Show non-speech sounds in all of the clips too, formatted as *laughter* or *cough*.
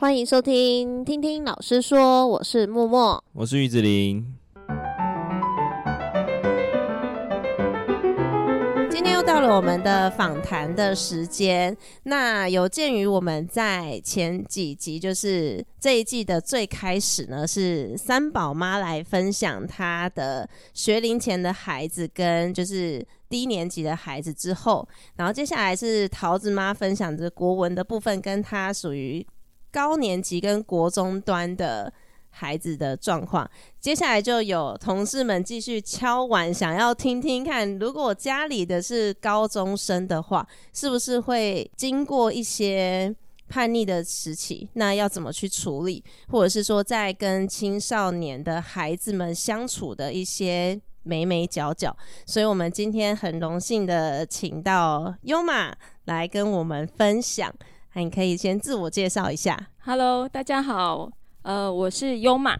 欢迎收听，听听老师说，我是默默，我是玉子琳。今天又到了我们的访谈的时间。那有鉴于我们在前几集，就是这一季的最开始呢，是三宝妈来分享她的学龄前的孩子跟就是低年级的孩子之后，然后接下来是桃子妈分享着国文的部分，跟她属于高年级跟国中端的。孩子的状况，接下来就有同事们继续敲碗，想要听听看，如果家里的是高中生的话，是不是会经过一些叛逆的时期？那要怎么去处理？或者是说，在跟青少年的孩子们相处的一些眉眉角角？所以我们今天很荣幸的请到优玛来跟我们分享。你可以先自我介绍一下。Hello，大家好。呃，我是优玛。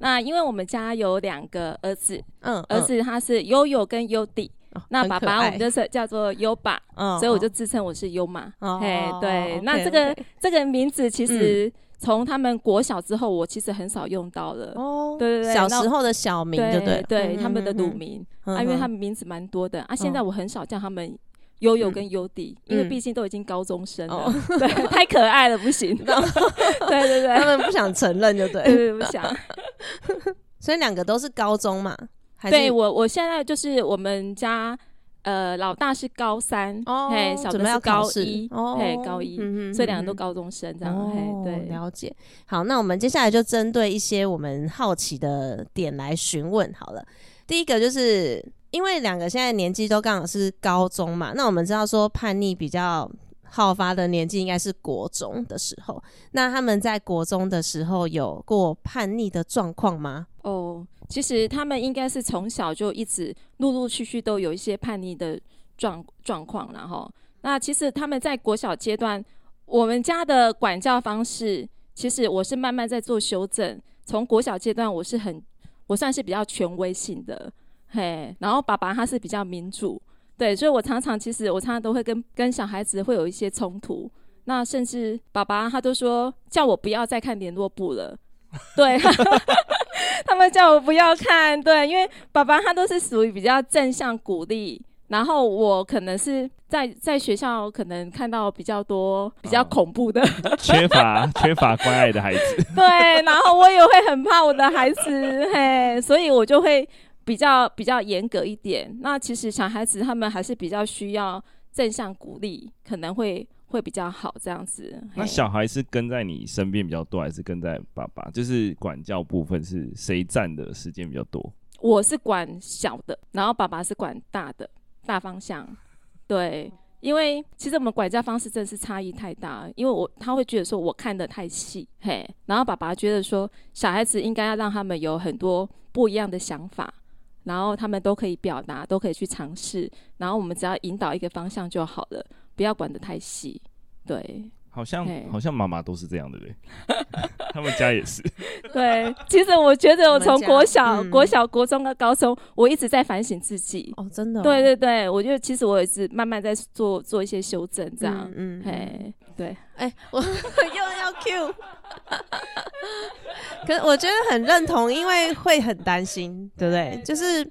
那因为我们家有两个儿子，嗯，儿子他是悠悠跟优弟，哦，那爸爸我们就是叫做优爸，嗯，所以我就自称我是优玛。哦，嘿，对，哦，那这个这个名字其实从他们国小之后，我其实很少用到了。哦，对对对，小时候的小名对，对对对，他们的乳名，嗯，啊，因为他们名字蛮多的，嗯，啊，现在我很少叫他们。悠悠跟优弟，嗯，因为毕竟都已经高中生了，嗯，对，太可爱了，不行。*laughs* 对对对，他们不想承认，就对，对，对，不想。*laughs* 所以两个都是高中嘛？对，我我现在就是我们家，呃，老大是高三，哦，嘿，小的是高一，哦，嘿，高一，嗯，所以两个都高中生这样，对，了解。好，那我们接下来就针对一些我们好奇的点来询问好了。第一个就是。因为两个现在年纪都刚好是高中嘛，那我们知道说叛逆比较好发的年纪应该是国中的时候。那他们在国中的时候有过叛逆的状况吗？哦，其实他们应该是从小就一直陆陆续续都有一些叛逆的状状况，然后那其实他们在国小阶段，我们家的管教方式，其实我是慢慢在做修正。从国小阶段，我是很我算是比较权威性的。嘿，然后爸爸他是比较民主，对，所以我常常其实我常常都会跟跟小孩子会有一些冲突，那甚至爸爸他都说叫我不要再看联络簿了，对，*laughs* 他们叫我不要看，对，因为爸爸他都是属于比较正向鼓励，然后我可能是在在学校可能看到比较多比较恐怖的，哦、缺乏缺乏关爱的孩子，对，然后我也会很怕我的孩子，嘿，所以我就会。比较比较严格一点，那其实小孩子他们还是比较需要正向鼓励，可能会会比较好这样子。那小孩是跟在你身边比较多，还是跟在爸爸？就是管教部分是谁占的时间比较多？我是管小的，然后爸爸是管大的，大方向。对，因为其实我们管教方式真的是差异太大，因为我他会觉得说我看的太细，嘿，然后爸爸觉得说小孩子应该要让他们有很多不一样的想法。然后他们都可以表达，都可以去尝试。然后我们只要引导一个方向就好了，不要管得太细。对，好像好像妈妈都是这样的嘞，*laughs* 他们家也是。*laughs* 对，其实我觉得我从国小、嗯、国小、国中到高中，我一直在反省自己。哦，真的、哦。对对对，我觉得其实我也是慢慢在做做一些修正，这样。嗯嗯。嘿，对。哎，我 *laughs* 又要 Q。可是我觉得很认同，因为会很担心，对不对？就是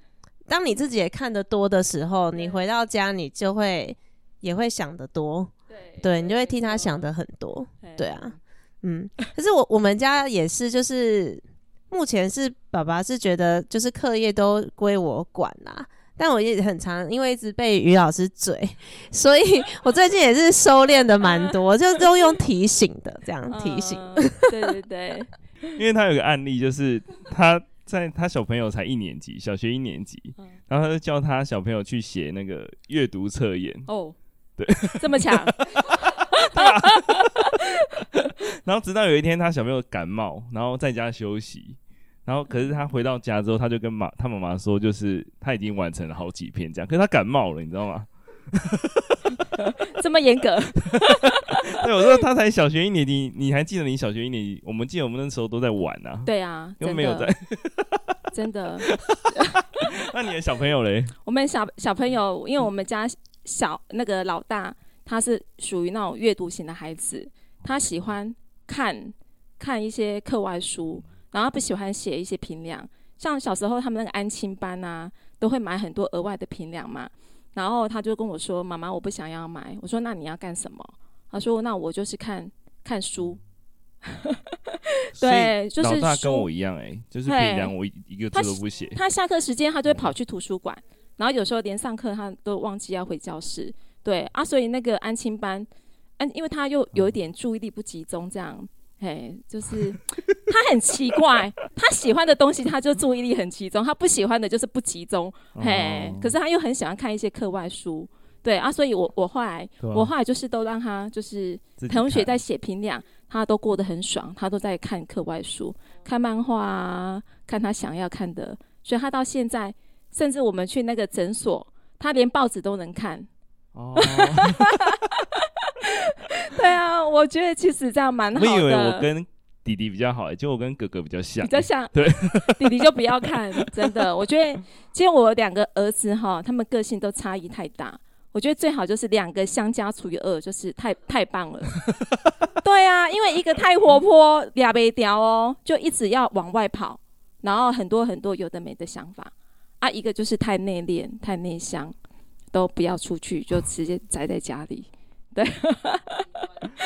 当你自己也看得多的时候，你回到家你就会也会想得多，对，你就会替他想得很多，对啊，嗯。可是我我们家也是，就是目前是爸爸是觉得就是课业都归我管啦，但我也很常因为一直被于老师嘴，*laughs* 所以 *laughs* 我最近也是收敛的蛮多，*laughs* 就都用提醒的这样提醒，对对对。因为他有个案例，就是他在他小朋友才一年级，小学一年级，嗯、然后他就教他小朋友去写那个阅读测验。哦，对，这么强。对啊。然后直到有一天，他小朋友感冒，然后在家休息，然后可是他回到家之后，他就跟妈他妈妈说，就是他已经完成了好几篇这样，可是他感冒了，你知道吗？*laughs* 这么严格？*laughs* 对，我说他才小学一年级，你还记得你小学一年级？我们记得我们那时候都在玩啊。对啊，又没有在。真的。*laughs* 那你的小朋友嘞？我们小小朋友，因为我们家小那个老大，他是属于那种阅读型的孩子，他喜欢看看一些课外书，然后不喜欢写一些评量。像小时候他们那个安亲班啊，都会买很多额外的评量嘛。然后他就跟我说：“妈妈，我不想要买。”我说：“那你要干什么？”他说：“那我就是看看书。”对，就是老大跟我一样哎、欸，就是平量我一个字都不写。他下课时间他就会跑去图书馆，嗯、然后有时候连上课他都忘记要回教室。对啊，所以那个安亲班，安，因为他又有一点注意力不集中，这样。嗯嘿，就是他很奇怪，他喜欢的东西他就注意力很集中，他不喜欢的就是不集中。嘿，可是他又很喜欢看一些课外书，对啊，所以我我后来、啊、我后来就是都让他就是同学在写评量，他都过得很爽，他都在看课外书，看漫画啊，看他想要看的，所以他到现在甚至我们去那个诊所，他连报纸都能看。哦。*laughs* 对啊，我觉得其实这样蛮好的。我以为我跟弟弟比较好，就我跟哥哥比较像，比较像。对，*laughs* 弟弟就不要看，真的。我觉得，其实我两个儿子哈，他们个性都差异太大。我觉得最好就是两个相加除以二，就是太太棒了。*laughs* 对啊，因为一个太活泼，俩没屌哦，就一直要往外跑，然后很多很多有的没的想法啊。一个就是太内敛、太内向，都不要出去，就直接宅在家里。对，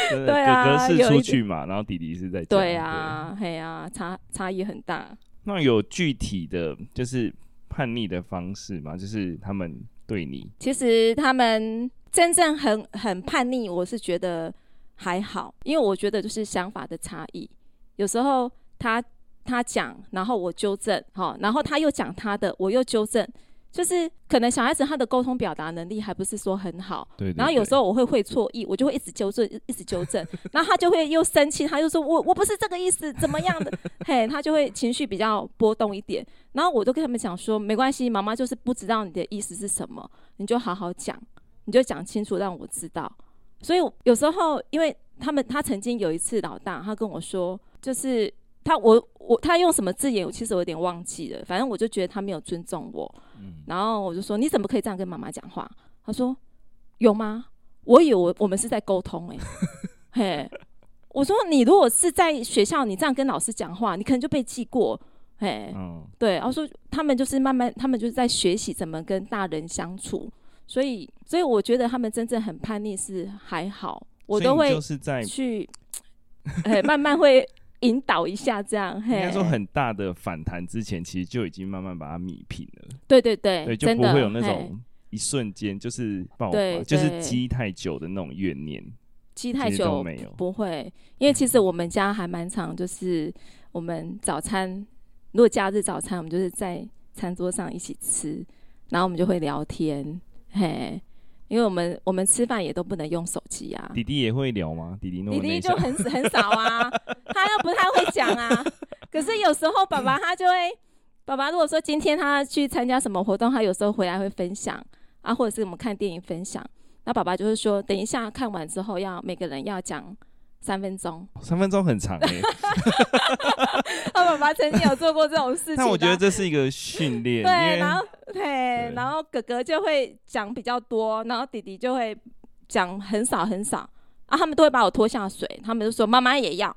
对啊，哥哥是出去嘛，然后弟弟是在家。对啊，嘿啊，差差异很大。那有具体的就是叛逆的方式吗？就是他们对你，其实他们真正很很叛逆，我是觉得还好，因为我觉得就是想法的差异。有时候他他讲，然后我纠正，好，然后他又讲他的，我又纠正。就是可能小孩子他的沟通表达能力还不是说很好，对，对，对。然后有时候我会会错意，我就会一直纠正，一直纠正。*laughs* 然后他就会又生气，他就说我我不是这个意思，怎么样的？*laughs* 嘿，他就会情绪比较波动一点。然后我都跟他们讲说，没关系，妈妈就是不知道你的意思是什么，你就好好讲，你就讲清楚让我知道。所以有时候，因为他们他曾经有一次老大，他跟我说，就是。他我我他用什么字眼？我其实我有点忘记了。反正我就觉得他没有尊重我。嗯。然后我就说：“你怎么可以这样跟妈妈讲话？”他说：“有吗？我以为我我们是在沟通哎、欸。”嘿，我说：“你如果是在学校，你这样跟老师讲话，你可能就被记过。”嘿，嗯，对。然后说他们就是慢慢，他们就是在学习怎么跟大人相处。所以，所以我觉得他们真正很叛逆是还好，我都会就是在去，*laughs* 哎，慢慢会。引导一下，这样。应该说很大的反弹之前，其实就已经慢慢把它米平了。对对对，对，就不会有那种一瞬间就是爆发，就是积太久的那种怨念。积太久没有，不会。因为其实我们家还蛮常，就是我们早餐，如果假日早餐，我们就是在餐桌上一起吃，然后我们就会聊天，嘿。因为我们我们吃饭也都不能用手机啊。弟弟也会聊吗？弟弟弟弟就很很少啊，*laughs* 他又不太会讲啊。可是有时候爸爸他就会，爸爸如果说今天他去参加什么活动，他有时候回来会分享啊，或者是我们看电影分享，那爸爸就是说，等一下看完之后要每个人要讲。三分钟，三分钟很长哎、欸。*laughs* 他爸爸曾经有做过这种事情，但我觉得这是一个训练。*laughs* 对，然后对，对，然后哥哥就会讲比较多，然后弟弟就会讲很少很少啊。他们都会把我拖下水，他们就说妈妈也要。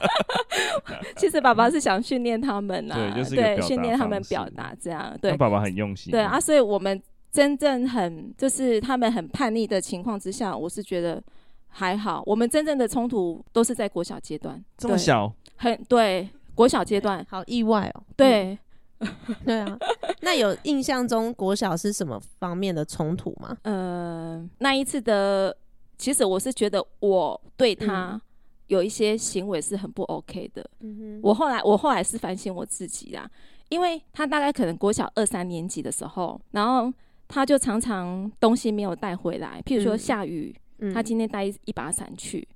*laughs* 其实爸爸是想训练他们啊，对，训练他们表达这样。对，爸爸很用心。对啊，所以我们真正很就是他们很叛逆的情况之下，我是觉得。还好，我们真正的冲突都是在国小阶段。这么小？很对，国小阶段，好意外哦。对，*laughs* 对啊。那有印象中国小是什么方面的冲突吗？呃，那一次的，其实我是觉得我对他有一些行为是很不 OK 的。嗯哼。我后来，我后来是反省我自己啦，因为他大概可能国小二三年级的时候，然后他就常常东西没有带回来，譬如说下雨。嗯他今天带一把伞去，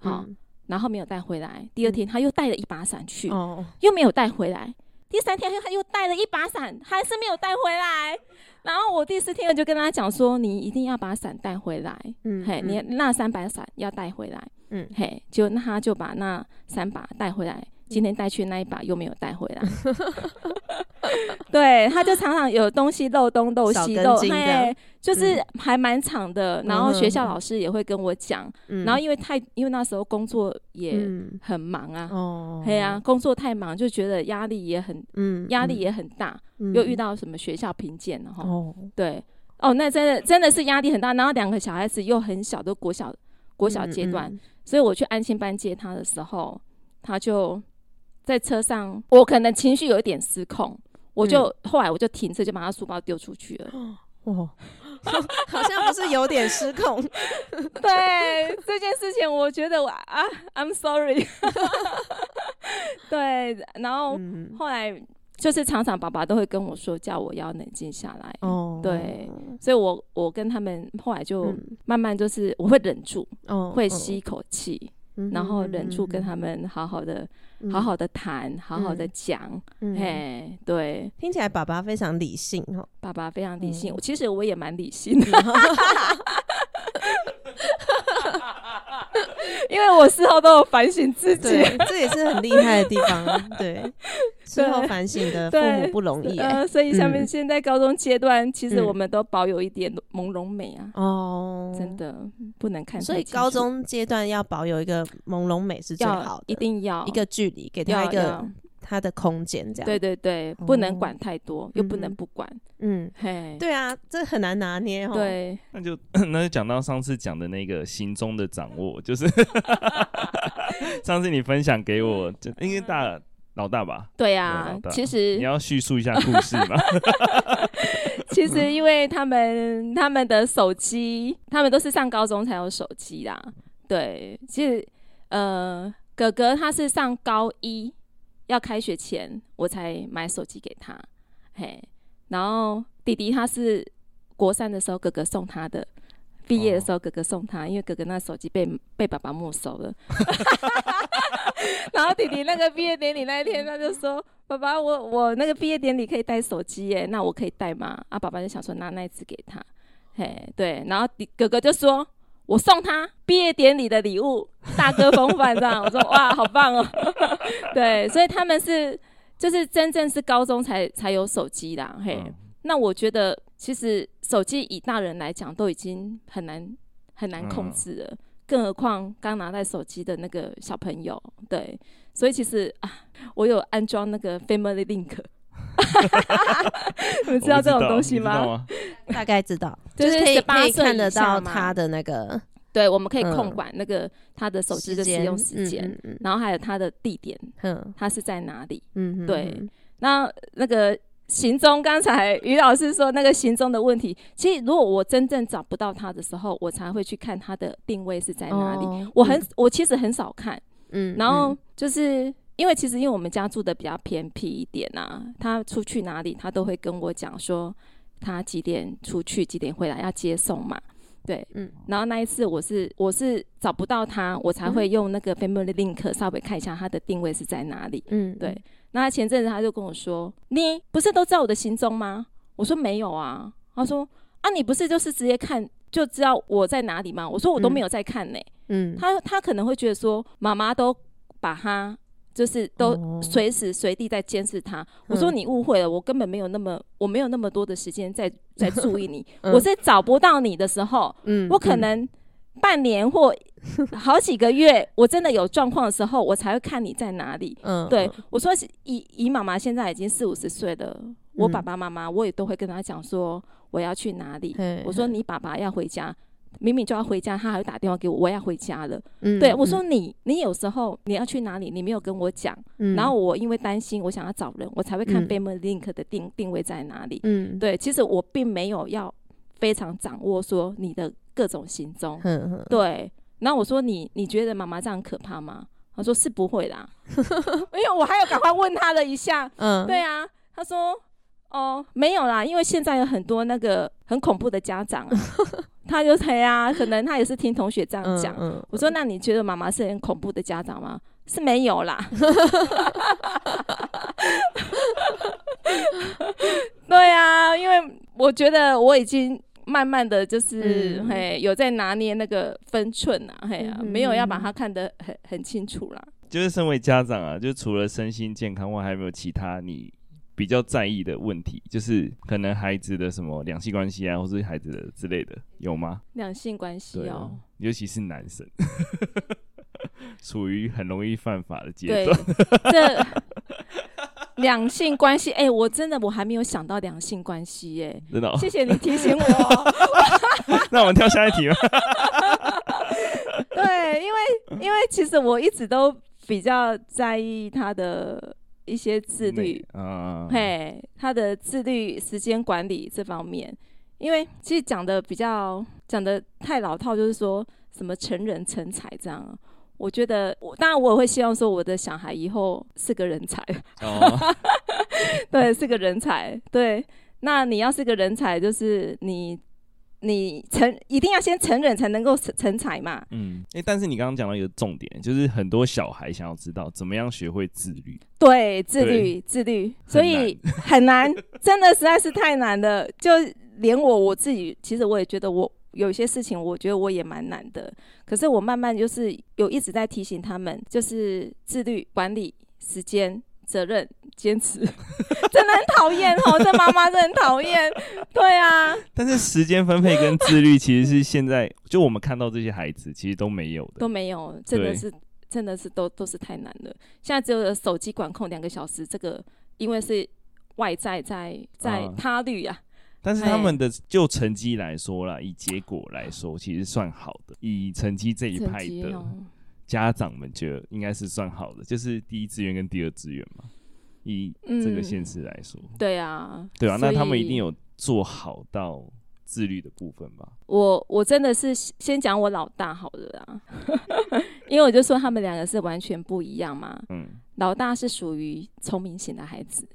好、嗯，然后没有带回来。第二天他又带了一把伞去，哦、又没有带回来。第三天他又带了一把伞，还是没有带回来。然后我第四天我就跟他讲说：“你一定要把伞带回来，嗯，嘿，你那三把伞要带回来，嗯，嘿，就那他就把那三把带回来。今天带去那一把又没有带回来。*laughs* 对，他就常常有东西漏东漏西漏，哎，*laughs* 就是还蛮长的。然后学校老师也会跟我讲，然后因为太因为那时候工作也很忙啊，哦，对啊，工作太忙就觉得压力也很，嗯，压力也很大，又遇到什么学校评鉴了哈，哦，对，哦，那真的真的是压力很大。然后两个小孩子又很小，都国小国小阶段，所以我去安心班接他的时候，他就。在车上，我可能情绪有一点失控，我就、嗯、后来我就停车，就把他书包丢出去了。哇，*laughs* 好像不是有点失控。*laughs* 对这件事情，我觉得我啊，I'm sorry。*laughs* 对，然后、嗯、后来就是常常爸爸都会跟我说，叫我要冷静下来。哦，对，所以我我跟他们后来就慢慢就是我会忍住，哦、会吸一口气。然后忍住跟他们好好的、好好的谈，好好的讲，哎，对，听起来爸爸非常理性哦，爸爸非常理性，其实我也蛮理性的。因为我事后都有反省自己，这也是很厉害的地方。*laughs* 对，事后反省的父母不容易。呃，所以下面现在高中阶段，其实我们都保有一点朦胧美啊。哦，真的不能看。所以高中阶段要保有一个朦胧美是最好的，一定要一个距离，给他一个。他的空间这样，对对对，不能管太多，又不能不管，嗯，嘿，对啊，这很难拿捏哦。对，那就 *clears throat* 那就讲到上次讲的那个行踪的掌握，就是 *laughs* *laughs* 上次你分享给我，就因为大老大吧？对啊，其实你要叙述一下故事嘛。*laughs* 其实因为他们他们的手机，他们都是上高中才有手机啦。对，其实呃，哥哥他是上高一。要开学前，我才买手机给他，嘿。然后弟弟他是国三的时候，哥哥送他的。毕业的时候，哥哥送他，因为哥哥那手机被被爸爸没收了。*laughs* 然后弟弟那个毕业典礼那一天，他就说：“爸爸，我我那个毕业典礼可以带手机耶，那我可以带吗？”啊，爸爸就想说拿那一只给他，嘿，对。然后哥哥就说。我送他毕业典礼的礼物，*laughs* 大哥风范这样。我说哇，好棒哦。*laughs* 对，所以他们是就是真正是高中才才有手机啦。嘿，嗯、那我觉得其实手机以大人来讲都已经很难很难控制了，嗯、更何况刚拿到手机的那个小朋友。对，所以其实啊，我有安装那个 Family Link，*laughs* 你们知道这种东西吗？大概知道，*laughs* 就是可以可以看得到他的那个，对，我们可以控管那个他的手机的使用时间，然后还有他的地点，嗯，他是在哪里？嗯，对。那那个行踪，刚才于老师说那个行踪的问题，其实如果我真正找不到他的时候，我才会去看他的定位是在哪里。我很，我其实很少看，嗯，然后就是。因为其实因为我们家住的比较偏僻一点啊，他出去哪里，他都会跟我讲说他几点出去，几点回来要接送嘛。对，嗯。然后那一次我是我是找不到他，我才会用那个 Family Link 稍微看一下他的定位是在哪里。嗯，对。那前阵子他就跟我说：“你不是都知道我的行踪吗？”我说：“没有啊。”他说：“啊，你不是就是直接看就知道我在哪里吗？”我说：“我都没有在看呢。”嗯。他他可能会觉得说妈妈都把他。就是都随时随地在监视他。Oh. 我说你误会了，我根本没有那么，我没有那么多的时间在 *laughs* 在注意你。嗯、我是找不到你的时候，嗯，我可能半年或好几个月，我真的有状况的时候，我才会看你在哪里。嗯，对，我说姨姨妈妈现在已经四五十岁了，我爸爸妈妈我也都会跟他讲说我要去哪里。嗯、我说你爸爸要回家。明明就要回家，他还会打电话给我，我要回家了。嗯，对，我说你，你有时候你要去哪里，你没有跟我讲。嗯，然后我因为担心，我想要找人，我才会看 Family Link 的定定位在哪里。嗯，对，其实我并没有要非常掌握说你的各种行踪。对。然后我说你，你觉得妈妈这样可怕吗？他说是不会啦，*laughs* 因为我还有赶快问他了一下。嗯，对啊，他说哦没有啦，因为现在有很多那个很恐怖的家长啊。*laughs* 他就说呀，可能他也是听同学这样讲。嗯嗯、我说，那你觉得妈妈是很恐怖的家长吗？是没有啦。*laughs* 对啊，因为我觉得我已经慢慢的就是、嗯、嘿有在拿捏那个分寸啊，嘿啊，没有要把它看得很很清楚啦。就是身为家长啊，就除了身心健康外，还有没有其他你别比较在意的问题，就是可能孩子的什么两性关系啊，或是孩子的之类的，有吗？两性关系哦，尤其是男生，*laughs* 处于很容易犯法的阶段。这两性关系，哎、欸，我真的我还没有想到两性关系，哎。真的、哦，谢谢你提醒我。*laughs* 那我们跳下一题吧。*laughs* 对，因为因为其实我一直都比较在意他的一些自律，嗯，嘿，他的自律时间管理这方面，因为其实讲的比较讲的太老套，就是说什么成人成才这样。我觉得，我当然我也会希望说我的小孩以后是个人才，哦、*laughs* 对，是个人才。对，那你要是个人才，就是你你成一定要先成人才能够成成才嘛。嗯，哎、欸，但是你刚刚讲到一个重点，就是很多小孩想要知道怎么样学会自律。对，自律，自律，所以很难，*laughs* 真的实在是太难了。就连我我自己，其实我也觉得我。有些事情我觉得我也蛮难的，可是我慢慢就是有一直在提醒他们，就是自律、管理时间、责任、坚持，*laughs* 真的很讨厌哦，这妈妈真的很讨厌。对啊，但是时间分配跟自律其实是现在就我们看到这些孩子其实都没有的，都没有，真的是真的是都都是太难了。现在只有手机管控两个小时，这个因为是外在在在他律啊。但是他们的就成绩来说啦，以结果来说，其实算好的。以成绩这一派的家长们觉得应该是算好的，就是第一志愿跟第二志愿嘛。以这个现实来说，嗯，对啊，对啊，那他们一定有做好到自律的部分吧？我我真的是先讲我老大好了啊，*laughs* 因为我就说他们两个是完全不一样嘛。嗯，老大是属于聪明型的孩子，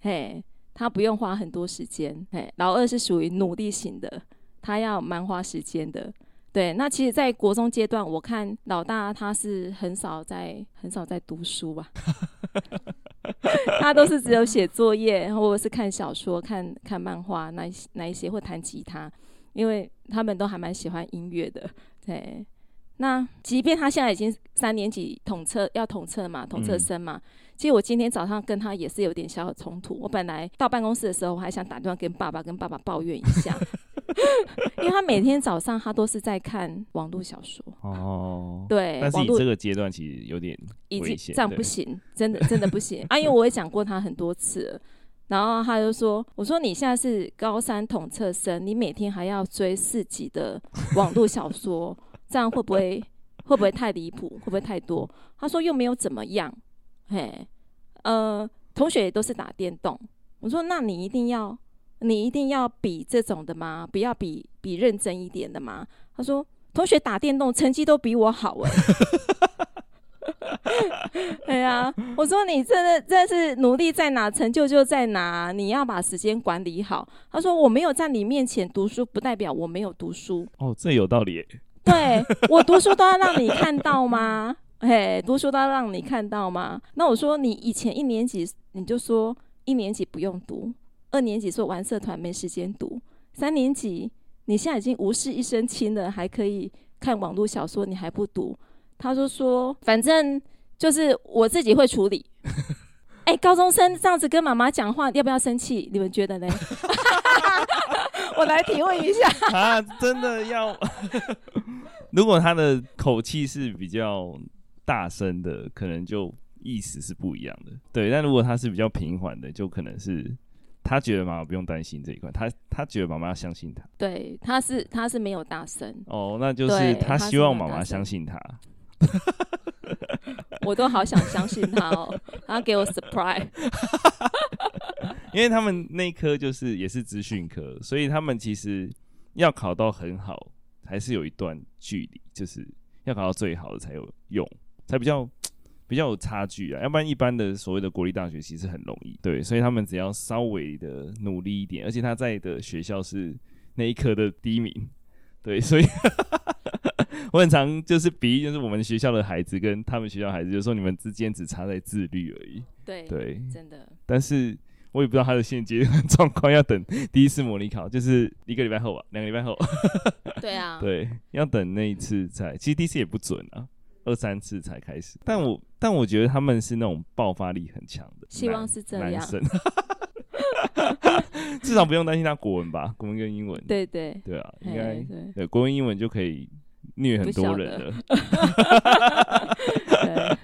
嘿。他不用花很多时间，嘿，老二是属于努力型的，他要蛮花时间的。对，那其实，在国中阶段，我看老大他是很少在很少在读书吧，*laughs* 他都是只有写作业，或者是看小说、看看漫画那那一些，或弹吉他，因为他们都还蛮喜欢音乐的。对，那即便他现在已经三年级统测要统测嘛，统测生嘛。嗯其实我今天早上跟他也是有点小小冲突。我本来到办公室的时候，我还想打电话跟爸爸跟爸爸抱怨一下，*laughs* 因为他每天早上他都是在看网络小说。哦，对，但是你这个阶段其实有点已经这样不行，真的真的不行 *laughs* 啊！因为我也讲过他很多次了，然后他就说：“我说你现在是高三统测生，你每天还要追四集的网络小说，这样会不会 *laughs* 会不会太离谱？会不会太多？”他说：“又没有怎么样。”嘿，呃，同学也都是打电动。我说，那你一定要，你一定要比这种的吗？不要比比认真一点的吗？他说，同学打电动成绩都比我好 *laughs* 哎。对啊，我说你真的真的是努力在哪，成就就在哪。你要把时间管理好。他说，我没有在你面前读书，不代表我没有读书。哦，这有道理。对，我读书都要让你看到吗？嘿，读书都要让你看到吗？那我说你以前一年级你就说一年级不用读，二年级做玩社团没时间读，三年级你现在已经无事一身轻了，还可以看网络小说，你还不读？他就说反正就是我自己会处理。*laughs* 哎、欸，高中生这样子跟妈妈讲话，要不要生气？你们觉得呢？*laughs* 我来提问一下 *laughs* 啊，真的要？如果他的口气是比较。大声的可能就意思是不一样的，对。但如果他是比较平缓的，就可能是他觉得妈妈不用担心这一块，他他觉得妈妈要相信他。对，他是他是没有大声。哦，那就是他希望妈妈相信他。我都好想相信他哦，*laughs* 他给我 surprise。因为他们那科就是也是资讯科，所以他们其实要考到很好，还是有一段距离，就是要考到最好的才有用。才比较比较有差距啊，要不然一般的所谓的国立大学其实很容易，对，所以他们只要稍微的努力一点，而且他在的学校是那一科的第一名，对，*laughs* 所以我很常就是比喻，就是我们学校的孩子跟他们学校孩子，就是说你们之间只差在自律而已，对对，真的，但是我也不知道他的现阶段状况，要等第一次模拟考，就是一个礼拜后吧，两个礼拜后，对啊，*laughs* 对，要等那一次才，其实第一次也不准啊。二三次才开始，但我但我觉得他们是那种爆发力很强的，希望是这样。*laughs* 至少不用担心他国文吧？国文跟英文，对对对啊，应该对对国文英文就可以虐很多人了。*laughs* 对，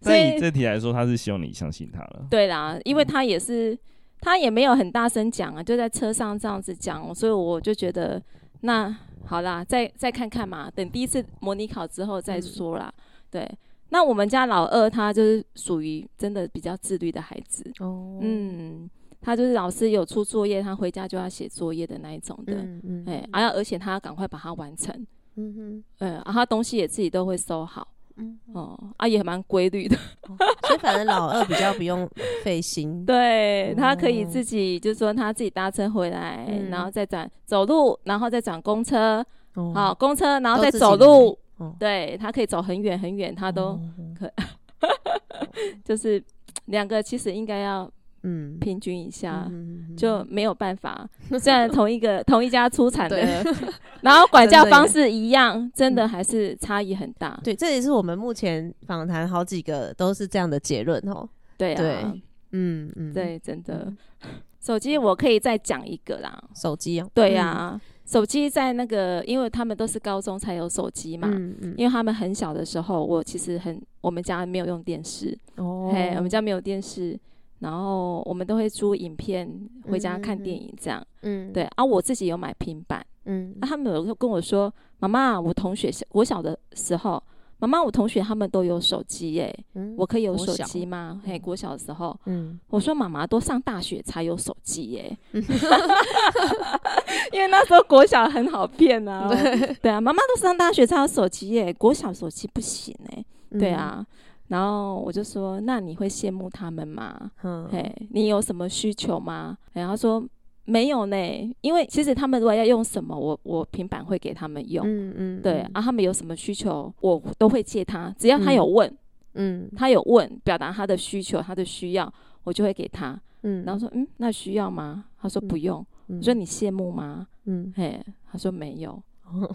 所以这题来说，他是希望你相信他了。对啦，因为他也是，他也没有很大声讲啊，就在车上这样子讲，所以我就觉得那好啦，再再看看嘛，等第一次模拟考之后再说啦。嗯、对，那我们家老二他就是属于真的比较自律的孩子。哦，嗯，他就是老师有出作业，他回家就要写作业的那一种的，嗯嗯，哎，而而且他要赶快把它完成，嗯哼，嗯，然后他东西也自己都会收好。嗯哦，啊也蛮规律的，*laughs* 哦，所以反正老二比较不用费心，*laughs* 对，他可以自己，就是说他自己搭车回来，嗯、然后再转走路，然后再转公车，哦、好公车，然后再走路，哦、对他可以走很远很远，他都可，哦、*laughs* 就是两个其实应该要。嗯，平均一下、嗯、就没有办法。*laughs* 虽然同一个 *laughs* 同一家出产的，*laughs* 然后管教方式一样，真的，还是差异很大。对，这也是我们目前访谈好几个都是这样的结论哦。对啊，对。嗯嗯，对，真的。手机我可以再讲一个啦，手机啊，对呀、手机在那个，因为他们都是高中才有手机嘛，嗯嗯、因为他们很小的时候，我其实很，我们家没有用电视。哦，嘿，我们家没有电视。然后我们都会租影片回家看电影，这样，嗯，对。啊，我自己有买平板，嗯，啊，他们有跟我说，妈妈，我同学小我小的时候，妈妈，我同学他们都有手机耶，我可以有手机吗？嘿，国小的时候，嗯，我说妈妈都上大学才有手机耶，*laughs* 因为那时候国小很好骗啊，对。啊，妈妈都上大学才有手机耶，国小手机不行哎，对啊。然后我就说：“那你会羡慕他们吗？嗯，嘿，你有什么需求吗？”然后他说：“没有呢，因为其实他们如果要用什么，我我平板会给他们用。嗯嗯，对啊，他们有什么需求，我都会借他，只要他有问，嗯，他有问，表达他的需求，他的需要，我就会给他。嗯，然后说：嗯，那需要吗？他说不用。我说你羡慕吗？嗯，嘿，他说没有。”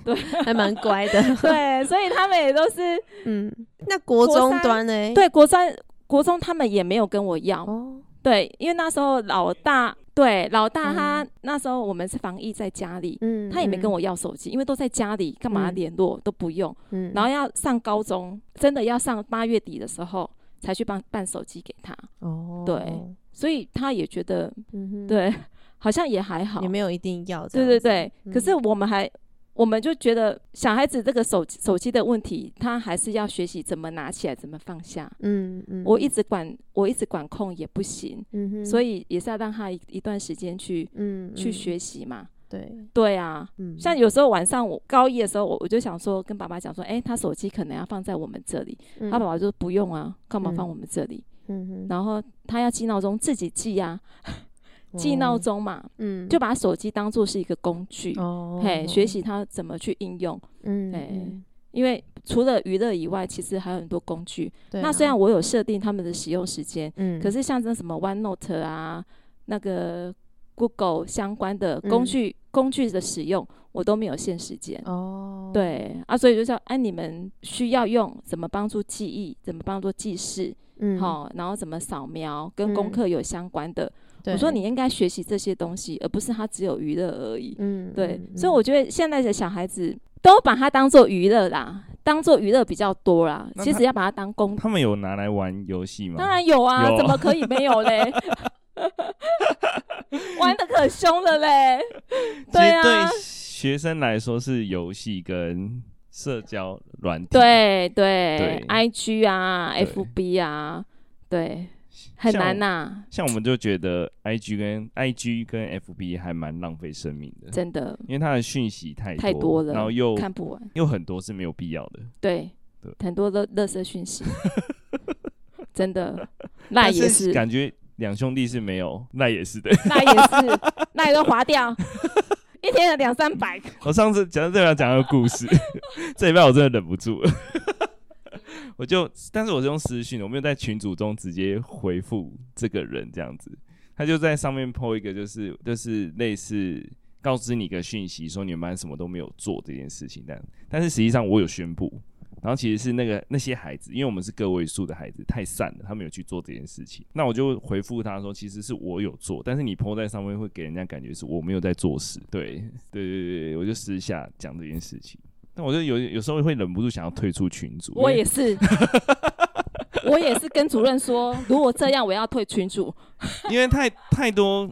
对，还蛮乖的。*laughs* 对，所以他们也都是，嗯，那国中端呢？对，国三、国中他们也没有跟我要。哦，对，因为那时候老大，对，老大他那时候我们是防疫在家里，嗯，他也没跟我要手机，因为都在家里，干嘛联络都不用。嗯，然后要上高中，真的要上八月底的时候才去办办手机给他。哦，对，所以他也觉得，嗯，对，好像也还好，也没有一定要。对对对，可是我们还。我们就觉得小孩子这个手手机的问题，他还是要学习怎么拿起来，怎么放下。嗯嗯，我一直管，我一直管控也不行。嗯哼，所以也是要让他一一段时间去，嗯，去学习嘛。对对啊，嗯，像有时候晚上我高一的时候，我我就想说跟爸爸讲说，哎，他手机可能要放在我们这里。他爸爸就说不用啊，干嘛放我们这里？嗯哼，然后他要记闹钟，自己记呀。记闹钟嘛，嗯，就把手机当做是一个工具，哦，嘿，学习它怎么去应用，嗯，哎，因为除了娱乐以外，其实还有很多工具。那虽然我有设定他们的使用时间，嗯，可是像这什么 OneNote 啊，那个 Google 相关的工具工具的使用，我都没有限时间。哦，对啊，所以就说，哎，你们需要用怎么帮助记忆，怎么帮助记事，嗯，好，然后怎么扫描，跟功课有相关的。对我说你应该学习这些东西，而不是他只有娱乐而已。嗯，对，嗯、所以我觉得现在的小孩子都把它当做娱乐啦，当做娱乐比较多啦。其实要把它当工。他们有拿来玩游戏吗？当然有啊，有怎么可以没有嘞？*laughs* 玩的可凶了嘞！*laughs* 对啊，对学生来说是游戏跟社交软体。对对，对，IG 啊，FB 啊，对。很难呐、啊，像我们就觉得 I G 跟 I G 跟 F B 还蛮浪费生命的，真的，因为它的讯息太多太多了，然后又看不完，又很多是没有必要的，对，对。很多的垃圾讯息，*laughs* 真的，那也是。感觉两兄弟是没有，*laughs* 那也是的，那也是，*laughs* 那也都划掉，一天有两三百。我上次讲到这边讲个故事，这礼拜我真的忍不住了。我就，但是我是用私讯，我没有在群组中直接回复这个人这样子，他就在上面 po 一个，就是就是类似告知你一个讯息，说你们班什么都没有做这件事情，但但是实际上我有宣布，然后其实是那个那些孩子，因为我们是个位数的孩子，太散了，他没有去做这件事情。那我就回复他说，其实是我有做，但是你 po 在上面会给人家感觉是我没有在做事。对，对对对，我就私下讲这件事情。但我就有有时候会忍不住想要退出群组。我也是，*laughs* 我也是跟主任说，如果这样，我要退群组，*laughs* 因为太太多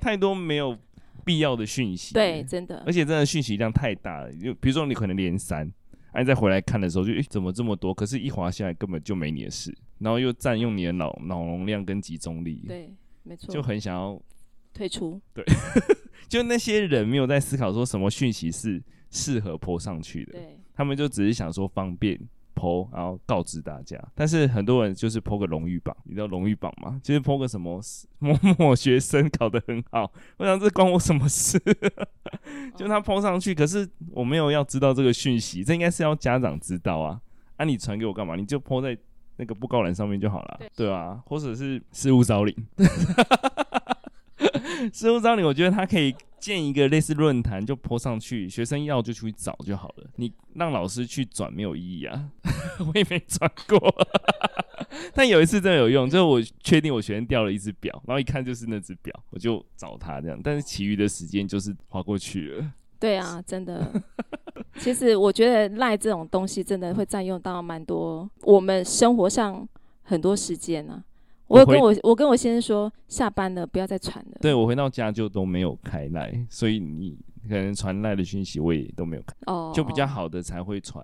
太多没有必要的讯息。对，真的，而且真的讯息量太大了。就比如说你可能连三。哎，再回来看的时候就，就、欸、诶，怎么这么多？可是，一滑下来根本就没你的事，然后又占用你的脑脑容量跟集中力。对，没错，就很想要退出。对，*laughs* 就那些人没有在思考说什么讯息是适合 po 上去的，对，他们就只是想说方便。po 然后告知大家，但是很多人就是 po 个荣誉榜，你知道荣誉榜吗？就是 po 个什么某某学生考得很好，我想这关我什么事？*laughs* 就他 po 上去，可是我没有要知道这个讯息，这应该是要家长知道啊。啊，你传给我干嘛？你就 po 在那个布告栏上面就好了，对，对啊，或者是失物招领。*laughs* 失物招领，我觉得他可以建一个类似论坛，就泼上去，学生要就去找就好了。你让老师去转没有意义啊，*laughs* 我也没转过。*laughs* 但有一次真的有用，就是我确定我学生掉了一只表，然后一看就是那只表，我就找他这样。但是其余的时间就是划过去了。对啊，真的。*laughs* 其实我觉得赖这种东西真的会占用到蛮多我们生活上很多时间呢、啊。我跟我我跟我先生说，下班了不要再传了。对，我回到家就都没有开赖，所以你可能传赖的讯息我也都没有看。哦，就比较好的才会传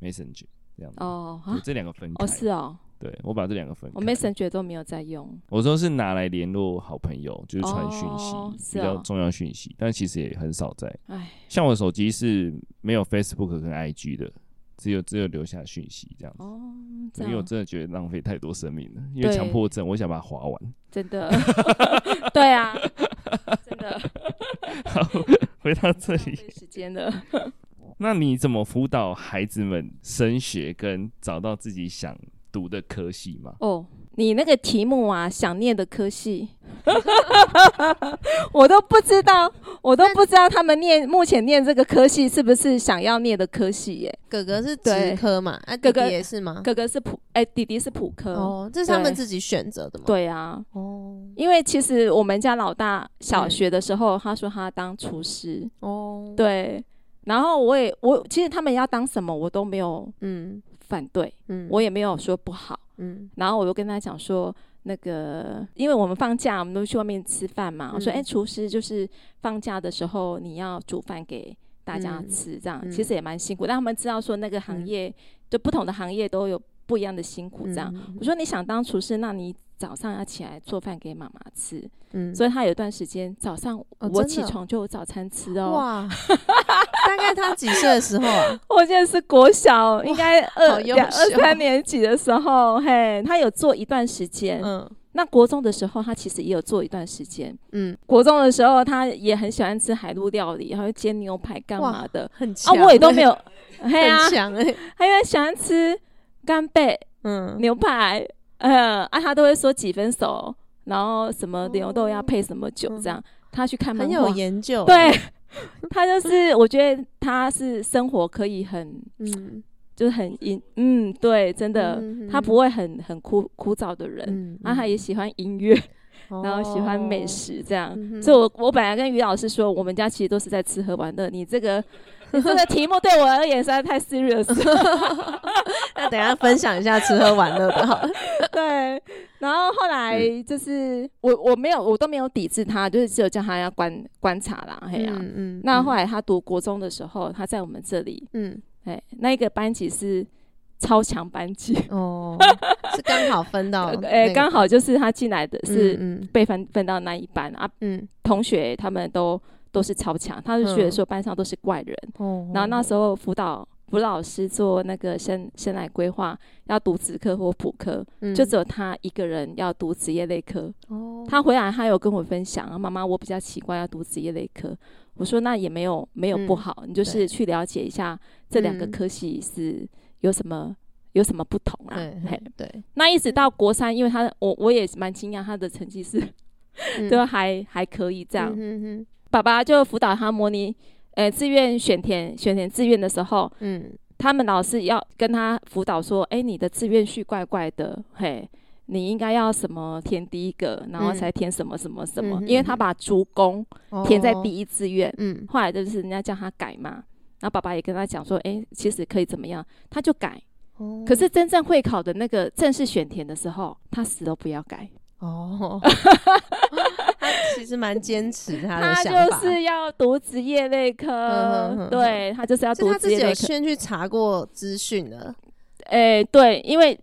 Messenger 这样子。哦，这两个分开。哦，是哦。对，我把这两个分开。我 Messenger 都没有在用。我说是拿来联络好朋友，就是传讯息、哦、比较重要讯息，但其实也很少在。唉，像我手机是没有 Facebook 跟 IG 的。只有只有留下讯息这样子，哦，因为我真的觉得浪费太多生命了。因为强迫症，我想把它划完。真的，*laughs* 对啊，真的。*laughs* 好，回到这里。时间了。那你怎么辅导孩子们升学跟找到自己想读的科系吗？哦。你那个题目啊，想念的科系，*laughs* 我都不知道，我都不知道他们念目前念这个科系是不是想要念的科系耶？哥哥是职科嘛？啊，哥哥也是吗？哥哥是普，哎、欸，弟弟是普科。哦，这是他们自己选择的吗？对啊。哦，因为其实我们家老大小学的时候，他说他当厨师。哦，对。然后我也我其实他们要当什么，我都没有嗯反对，嗯，我也没有说不好。嗯，然后我就跟他讲说，那个，因为我们放假，我们都去外面吃饭嘛。嗯、我说，哎，厨师就是放假的时候，你要煮饭给大家吃，这样、嗯、其实也蛮辛苦。但他们知道说，那个行业、嗯、就不同的行业都有不一样的辛苦，这样。嗯、我说，你想当厨师，那你早上要起来做饭给妈妈吃。嗯，所以他有段时间早上我起床就有早餐吃哦。哇，*laughs* 大概他几岁的时候啊？*laughs* 我记得是国小，应该二两二三年级的时候，嘿，他有做一段时间。嗯，那国中的时候他其实也有做一段时间。嗯，国中的时候他也很喜欢吃海陆料理，还会煎牛排干嘛的，很强啊，我也都没有，*laughs* 嘿啊，很强哎，他因为喜欢吃干贝，嗯，牛排，嗯啊，他都会说几分熟。然后什么牛肉要配什么酒，这样、哦、他去看漫画，很有研究。对，*laughs* 他就是我觉得他是生活可以很，*laughs* 嗯，就是很嗯，对，真的，嗯、他不会很很枯枯燥的人。嗯，然后他也喜欢音乐，嗯、然后喜欢美食，这样。哦、所以我我本来跟于老师说，我们家其实都是在吃喝玩乐。你这个。*laughs* 这个题目对我而言实在太 serious 了。那等一下分享一下吃喝玩乐的好了。对，然后后来就是我我没有我都没有抵制他，就是只有叫他要观观察啦，嘿呀、啊。嗯，嗯，那后来他读国中的时候，他在我们这里，嗯，哎，那一个班级是超强班级。哦，*laughs* 是刚好分到，哎，刚好就是他进来的是被分分到那一班啊，嗯，同学他们都。都是超强，他就觉得说班上都是怪人。嗯、然后那时候辅导辅导老师做那个生生来规划，要读职科或普科，嗯、就只有他一个人要读职业类科。哦、他回来他有跟我分享啊，妈妈，我比较奇怪要读职业类科。我说那也没有没有不好，嗯、你就是去了解一下这两个科系是有什么、嗯、有什么不同啊？对。那一直到国三，因为他我我也蛮惊讶，他的成绩是都、嗯、*laughs* 还还可以这样。嗯哼哼爸爸就辅导他模拟，呃，志愿选填选填志愿的时候，嗯，他们老师要跟他辅导说，哎，你的志愿序怪怪的，嘿。你应该要什么填第一个，然后才填什么什么什么，嗯、因为他把主攻填在第一志愿，嗯，后来就是人家叫他改嘛，然后爸爸也跟他讲说，哎，其实可以怎么样，他就改，哦、可是真正会考的那个正式选填的时候，他死都不要改，哦，*laughs* 他其实蛮坚持他的想法，他就是要读职业内科，嗯、哼哼对他就是要读职业他自己有先去查过资讯的，哎，对，因为。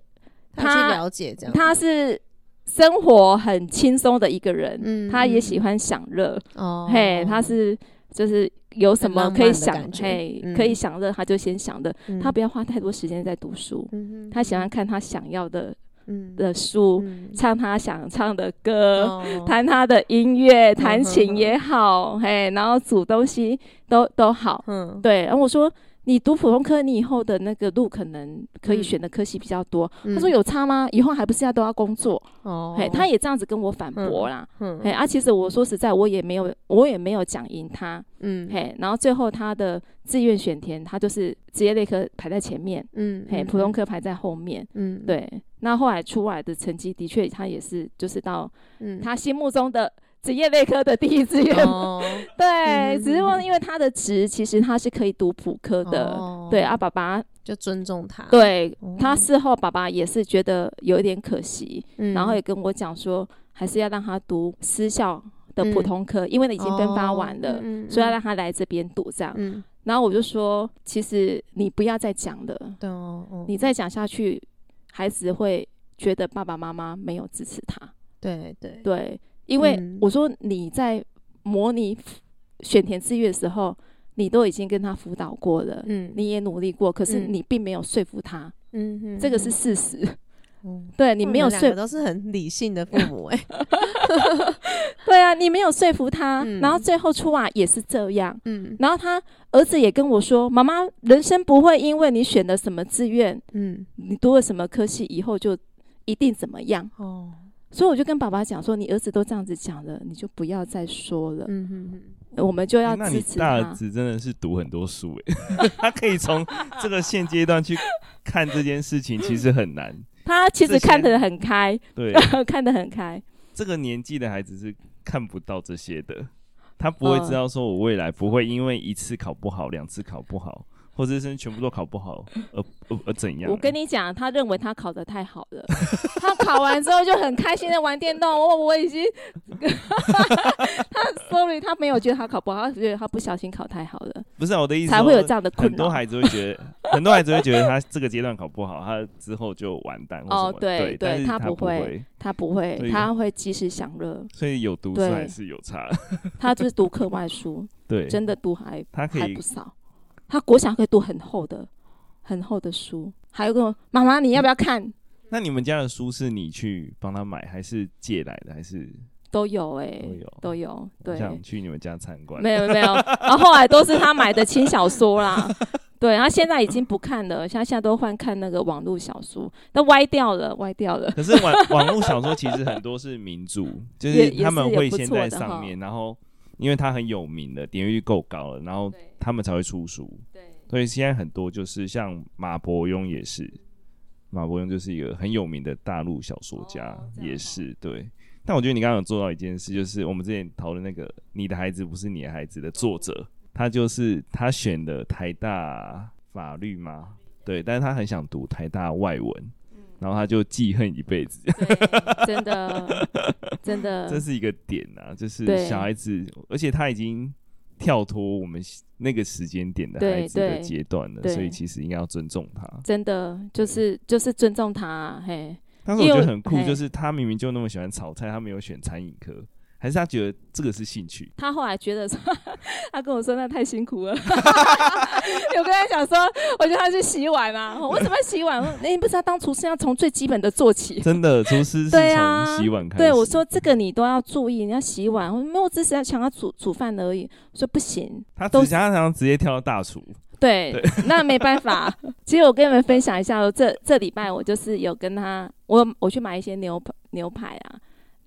他去了解这样，他是生活很轻松的一个人，嗯，他也喜欢享乐，哦，嘿，他是就是有什么可以享，嘿，可以享乐，他就先享乐，他不要花太多时间在读书，他喜欢看他想要的，的书，唱他想唱的歌，弹他的音乐，弹琴也好，嘿，然后煮东西都都好，嗯，对，然后我说。你读普通科，你以后的那个路可能可以选的科系比较多。嗯、他说有差吗？以后还不是要都要工作？哦，嘿，他也这样子跟我反驳啦。嗯，嘿，啊，其实我说实在，我也没有，我也没有讲赢他。嗯，嘿，然后最后他的志愿选填，他就是职业类科排在前面。嗯，嘿，普通科排在后面。嗯，对。那后来出来的成绩的确，他也是就是到他心目中的。职业类科的第一志愿，哦、*laughs* 对，嗯、只是说因为他的职其实他是可以读普科的，哦、对啊，爸爸就尊重他。对，哦、他事后爸爸也是觉得有一点可惜，嗯、然后也跟我讲说，还是要让他读私校的普通科，嗯、因为已经分发完了，哦、所以要让他来这边读这样。嗯、然后我就说，其实你不要再讲了，对哦哦、你再讲下去，孩子会觉得爸爸妈妈没有支持他。对对对。对因为我说你在模拟选填志愿的时候，你都已经跟他辅导过了，嗯，你也努力过，可是你并没有说服他，嗯哼，这个是事实，嗯，*laughs* 对你没有说服，都是很理性的父母哎，*laughs* 对啊，你没有说服他，嗯然后最后出啊也是这样，嗯，然后他儿子也跟我说，妈妈，人生不会因为你选了什么志愿，嗯，你读了什么科系以后就一定怎么样，哦。所以我就跟爸爸讲说，你儿子都这样子讲了，你就不要再说了。嗯哼哼，我们就要支持他。那你大儿子真的是读很多书诶，*laughs* 他可以从这个现阶段去看这件事情，其实很难。他其实看得很开，对，*laughs* 看得很开。这个年纪的孩子是看不到这些的，他不会知道说我未来不会因为一次考不好，两次考不好。或者是全部都考不好，而而而怎样？我跟你讲，他认为他考得太好了，*laughs* 他考完之后就很开心的玩电动。我我已经，*laughs* 他 sorry，他没有觉得他考不好，他觉得他不小心考太好了。不是我的意思，才会有这样的困扰。很多孩子会觉得，很多孩子会觉得他这个阶段考不好，他之后就完蛋。哦，对对，他不会，他不会，他会及时享乐。所以有读书还是有差。*laughs* 他就是读课外书，对，真的读还他可以还不少。他国小可以读很厚的、很厚的书，还有个妈妈，你要不要看？那你们家的书是你去帮他买，还是借来的，还是都有？哎，都有，都有。对，想去你们家参观。没有没有，然后后来都是他买的轻小说啦。对，然后现在已经不看了，现在现在都换看那个网络小说，都歪掉了，歪掉了。可是网网络小说其实很多是名著，就是他们会先在上面，然后。因为他很有名的，点阅率够高了，然后他们才会出书。对，所以现在很多就是像马伯庸也是，马伯庸就是一个很有名的大陆小说家，哦、也是对。但我觉得你刚刚有做到一件事，就是我们之前讨论那个“你的孩子不是你的孩子”的作者，他就是他选的台大法律吗，对，但是他很想读台大外文。然后他就记恨一辈子，真的，*laughs* 真的，这是一个点啊，就是小孩子，而且他已经跳脱我们那个时间点的孩子的阶段了，所以其实应该要尊重他。真的，就是就是尊重他，啊，嘿。但是我觉得很酷，就是他明明就那么喜欢炒菜，他没有选餐饮科。还是他觉得这个是兴趣？他后来觉得说，*laughs* 他跟我说那太辛苦了。*laughs* 我跟他讲说，我觉得他去洗碗啊，为什么要洗碗？*laughs* 你不知道当厨师要从最基本的做起。真的，厨师是从洗碗开始。对，我说这个你都要注意，你要洗碗。我没有，只是要想要煮煮饭而已。我说不行，他只想要想直接跳到大厨。对，对那没办法。其实我跟你们分享一下，这这礼拜我就是有跟他，我我去买一些牛排牛排啊。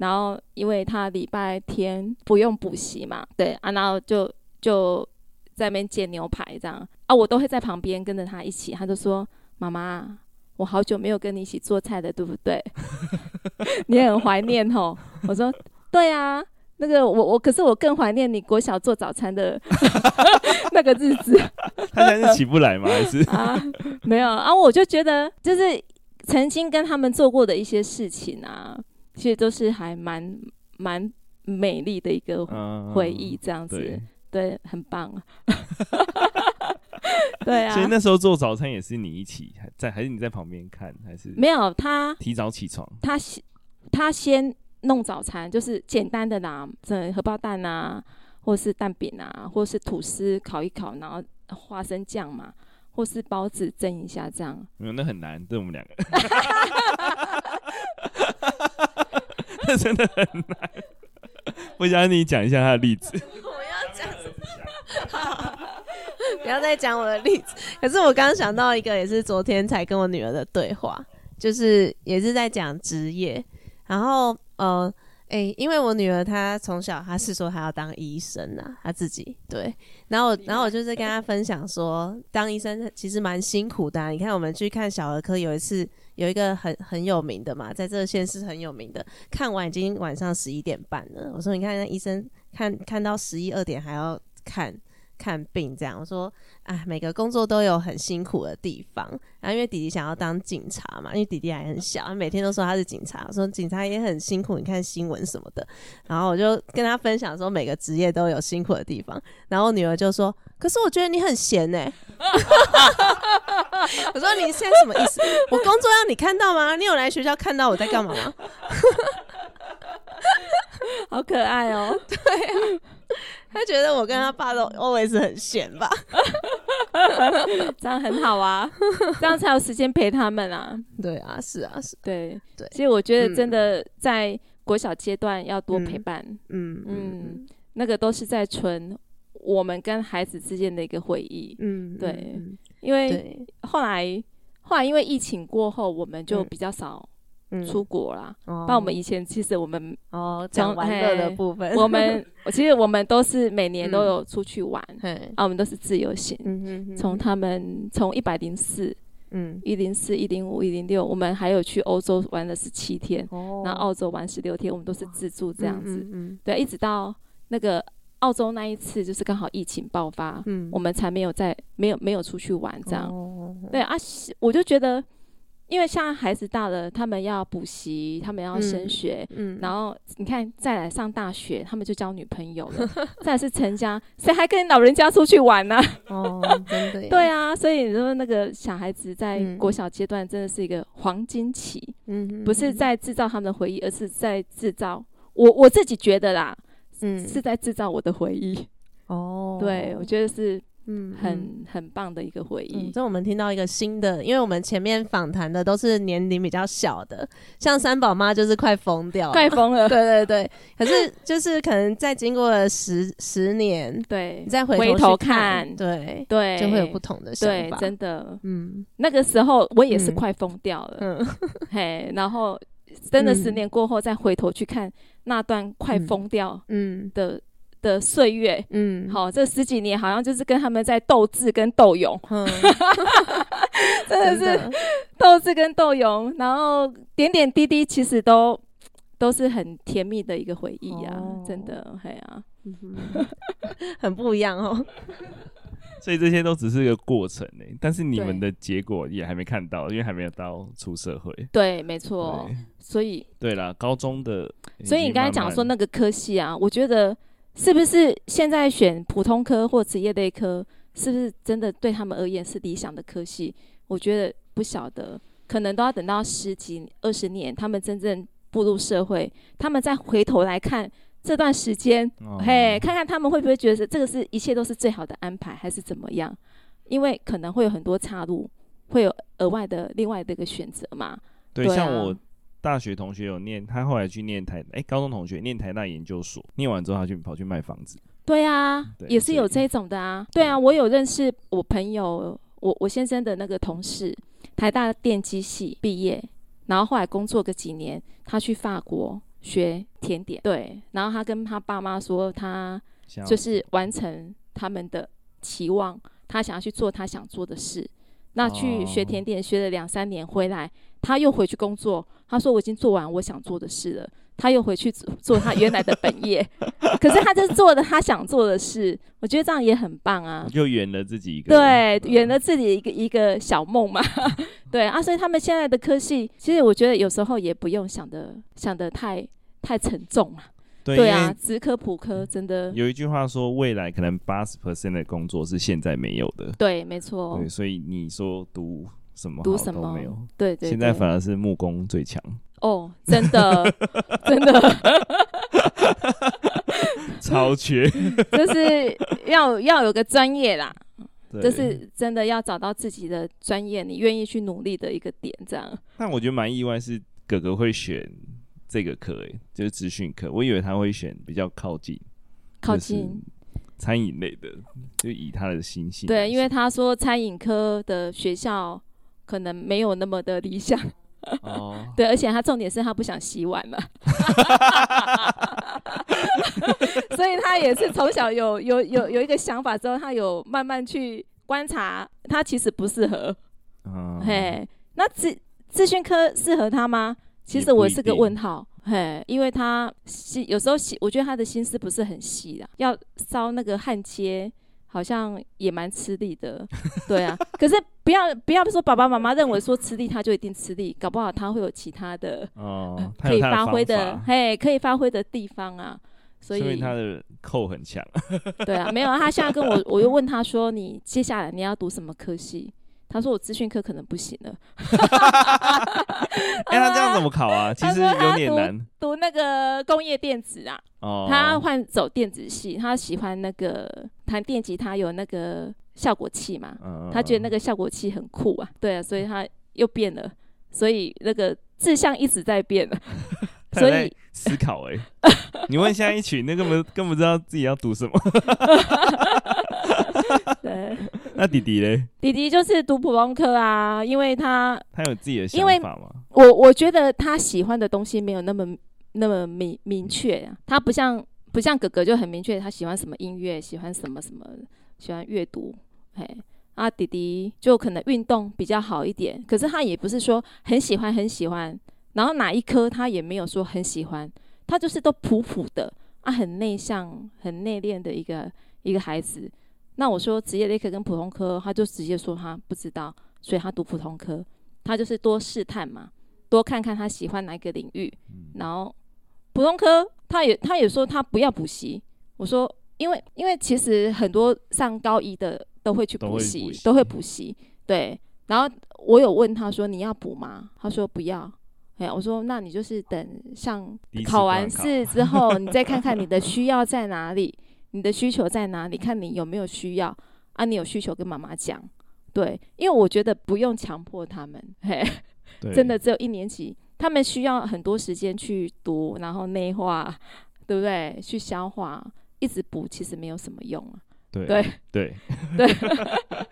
然后，因为他礼拜天不用补习嘛，对啊，然后就就在那边煎牛排这样啊，我都会在旁边跟着他一起。他就说：“妈妈，我好久没有跟你一起做菜了，对不对？*laughs* 你很怀念哦。”我说：“对啊，那个我我，可是我更怀念你国小做早餐的 *laughs* *laughs* 那个日子。”他现在是起不来吗？还是啊？没有啊，我就觉得就是曾经跟他们做过的一些事情啊，其实都是还蛮蛮美丽的一个回忆，这样子。嗯对，很棒。*laughs* 对啊，所以那时候做早餐也是你一起在，还是你在旁边看，还是没有他提早起床？他先他先弄早餐，就是简单的啦，这荷包蛋啊，或是蛋饼啊，或是吐司烤一烤，然后花生酱嘛，或是包子蒸一下，这样。没有，那很难，对我们两个，*laughs* 那 *laughs* 真的很难。我想你讲一下他的例子。*laughs* 我要讲不要再讲我的例子。可是我刚刚想到一个，也是昨天才跟我女儿的对话，就是也是在讲职业。然后呃，哎、欸，因为我女儿她从小她是说她要当医生啊，她自己对。然后 *laughs* 然后我就是跟她分享说，当医生其实蛮辛苦的啊。你看我们去看小儿科，有一次有一个很很有名的嘛，在这县是很有名的，看完已经晚上十一点半了。我说你看那医生看看到十一二点还要看。看病这样，我说啊，每个工作都有很辛苦的地方。然后因为弟弟想要当警察嘛，因为弟弟还很小，他每天都说他是警察，我说警察也很辛苦，你看新闻什么的。然后我就跟他分享说，每个职业都有辛苦的地方。然后我女儿就说，可是我觉得你很闲呢、欸。*laughs* 我说你现在什么意思？我工作让你看到吗？你有来学校看到我在干嘛吗？*laughs* 好可爱哦，对。他觉得我跟他爸都 always 很闲吧，*laughs* 这样很好啊，*laughs* 这样才有时间陪他们啊。对啊，是啊，是，对。对。所以我觉得真的在国小阶段要多陪伴，嗯嗯，嗯，那个都是在存我们跟孩子之间的一个回忆，嗯，对，因为后来后来因为疫情过后，我们就比较少。出国啦，那、嗯、我们以前其实我们哦讲玩乐的部分，我们 *laughs* 其实我们都是每年都有出去玩，嗯、啊，我们都是自由行，从、嗯、他们从一百零四，嗯，一零四、一零五、一零六，我们还有去欧洲玩了十七天，哦，然后澳洲玩十六天，我们都是自助这样子，对，一直到那个澳洲那一次，就是刚好疫情爆发，嗯，我们才没有在没有没有出去玩这样，哦、对啊，我就觉得。因为现在孩子大了，他们要补习，他们要升学，嗯，嗯，然后你看再来上大学，他们就交女朋友了，*laughs* 再来是成家，谁还跟老人家出去玩呢？*laughs* 哦，真的，对啊，所以你说那个小孩子在国小阶段真的是一个黄金期，嗯，不是在制造他们的回忆，而是在制造我我自己觉得啦，嗯，是在制造我的回忆。哦，对，我觉得是。嗯，很很棒的一个回忆。这、嗯、我们听到一个新的，因为我们前面访谈的都是年龄比较小的，像三宝妈就是快疯掉了，快疯了。*laughs* 对对对，可是就是可能再经过了十十年，对，你再回头，看，对对，就会有不同的想法。真的，嗯，那个时候我也是快疯掉了，嗯，*laughs* 嘿，然后真的十年过后再回头去看那段快疯掉，嗯的。的岁月，嗯，好，这十几年好像就是跟他们在斗智跟斗勇，嗯、*laughs* 真的。是斗智跟斗勇，然后点点滴滴其实都都是很甜蜜的一个回忆啊，哦、真的，嘿啊，*laughs* 很不一样哦。*laughs* 所以这些都只是一个过程呢，但是你们的结果也还没看到，因为还没有到出社会。对，没错。所以，对啦，高中的，所以你刚才讲说那个科系啊，我觉得。是不是现在选普通科或职业类科，是不是真的对他们而言是理想的科系？我觉得不晓得，可能都要等到十几二十年，他们真正步入社会，他们再回头来看这段时间，哦、嘿，看看他们会不会觉得这个是一切都是最好的安排，还是怎么样？因为可能会有很多岔路，会有额外的另外的一个选择嘛。对，对啊、像我。大学同学有念，他后来去念台，哎、欸，高中同学念台大研究所，念完之后他去跑去卖房子。对啊，对也是有这种的啊。对啊，我有认识我朋友，我我先生的那个同事，台大电机系毕业，然后后来工作个几年，他去法国学甜点。对，然后他跟他爸妈说，他就是完成他们的期望他想要去做他想做的事。那去学甜点学了两三年回来，他又回去工作。他说：“我已经做完我想做的事了。”他又回去做他原来的本业。*laughs* 可是他就是做的他想做的事，我觉得这样也很棒啊！就圆了自己一个对，圆了自己一个一个小梦嘛。*laughs* 对啊，所以他们现在的科系，其实我觉得有时候也不用想的想的太太沉重啊。对，对啊，职科普科真的有一句话说，未来可能八十 percent 的工作是现在没有的。对，没错。对，所以你说读什么读什么都没有。对，对对。现在反而是木工最强。哦，真的，真的。*laughs* *laughs* 超缺。就是要要有个专业啦，*laughs* 就是真的要找到自己的专业，你愿意去努力的一个点，这样。但我觉得蛮意外，是哥哥会选。这个课诶，就是资讯课，我以为他会选比较靠近，靠近餐饮类的，就以他的心性。对，因为他说餐饮科的学校可能没有那么的理想。哦。*laughs* 对，而且他重点是他不想洗碗了，*laughs* 所以他也是从小有有有有一个想法之后，他有慢慢去观察，他其实不适合。嗯。嘿，那资资讯科适合他吗？其实我是个问号，嘿，因为他心有时候心，我觉得他的心思不是很细的，要烧那个焊接，好像也蛮吃力的，对啊。可是不要不要说爸爸妈妈认为说吃力他就一定吃力，搞不好他会有其他的哦，呃、可以发挥的，嘿，可以发挥的地方啊。所以他的扣很强。对啊，没有，啊他现在跟我，我又问他说，你接下来你要读什么科系？他说：“我资讯科可能不行了。*laughs* ”哎，他这样怎么考啊？*laughs* 其实有点难。读，读那个工业电子啊，哦、他换走电子系，他喜欢那个弹电吉他有那个效果器嘛，嗯、他觉得那个效果器很酷啊。对啊，所以他又变了，所以那个志向一直在变了。所以思考哎、欸，*laughs* 你问现在一群，那根本根本不知道自己要读什么。对。那弟弟嘞？弟弟就是读普通科啊，因为他他有自己的想法吗？我我觉得他喜欢的东西没有那么那么明明确啊，他不像不像哥哥就很明确，他喜欢什么音乐，喜欢什么什么，喜欢阅读。嘿，啊，弟弟就可能运动比较好一点，可是他也不是说很喜欢很喜欢，然后哪一科他也没有说很喜欢，他就是都普普的啊，很内向、很内敛的一个一个孩子。那我说职业类科跟普通科，他就直接说他不知道，所以他读普通科，他就是多试探嘛，多看看他喜欢哪一个领域。然后普通科，他也他也说他不要补习。我说，因为因为其实很多上高一的都会去补习，都会补习。对。然后我有问他说你要补吗？他说不要。哎，我说那你就是等上考完试之后，你再看看你的需要在哪里。你的需求在哪里？看你有没有需要啊？你有需求跟妈妈讲，对，因为我觉得不用强迫他们，嘿，*laughs* 真的只有一年级，他们需要很多时间去读，然后内化，对不对？去消化，一直补其实没有什么用啊。对对对对。*laughs*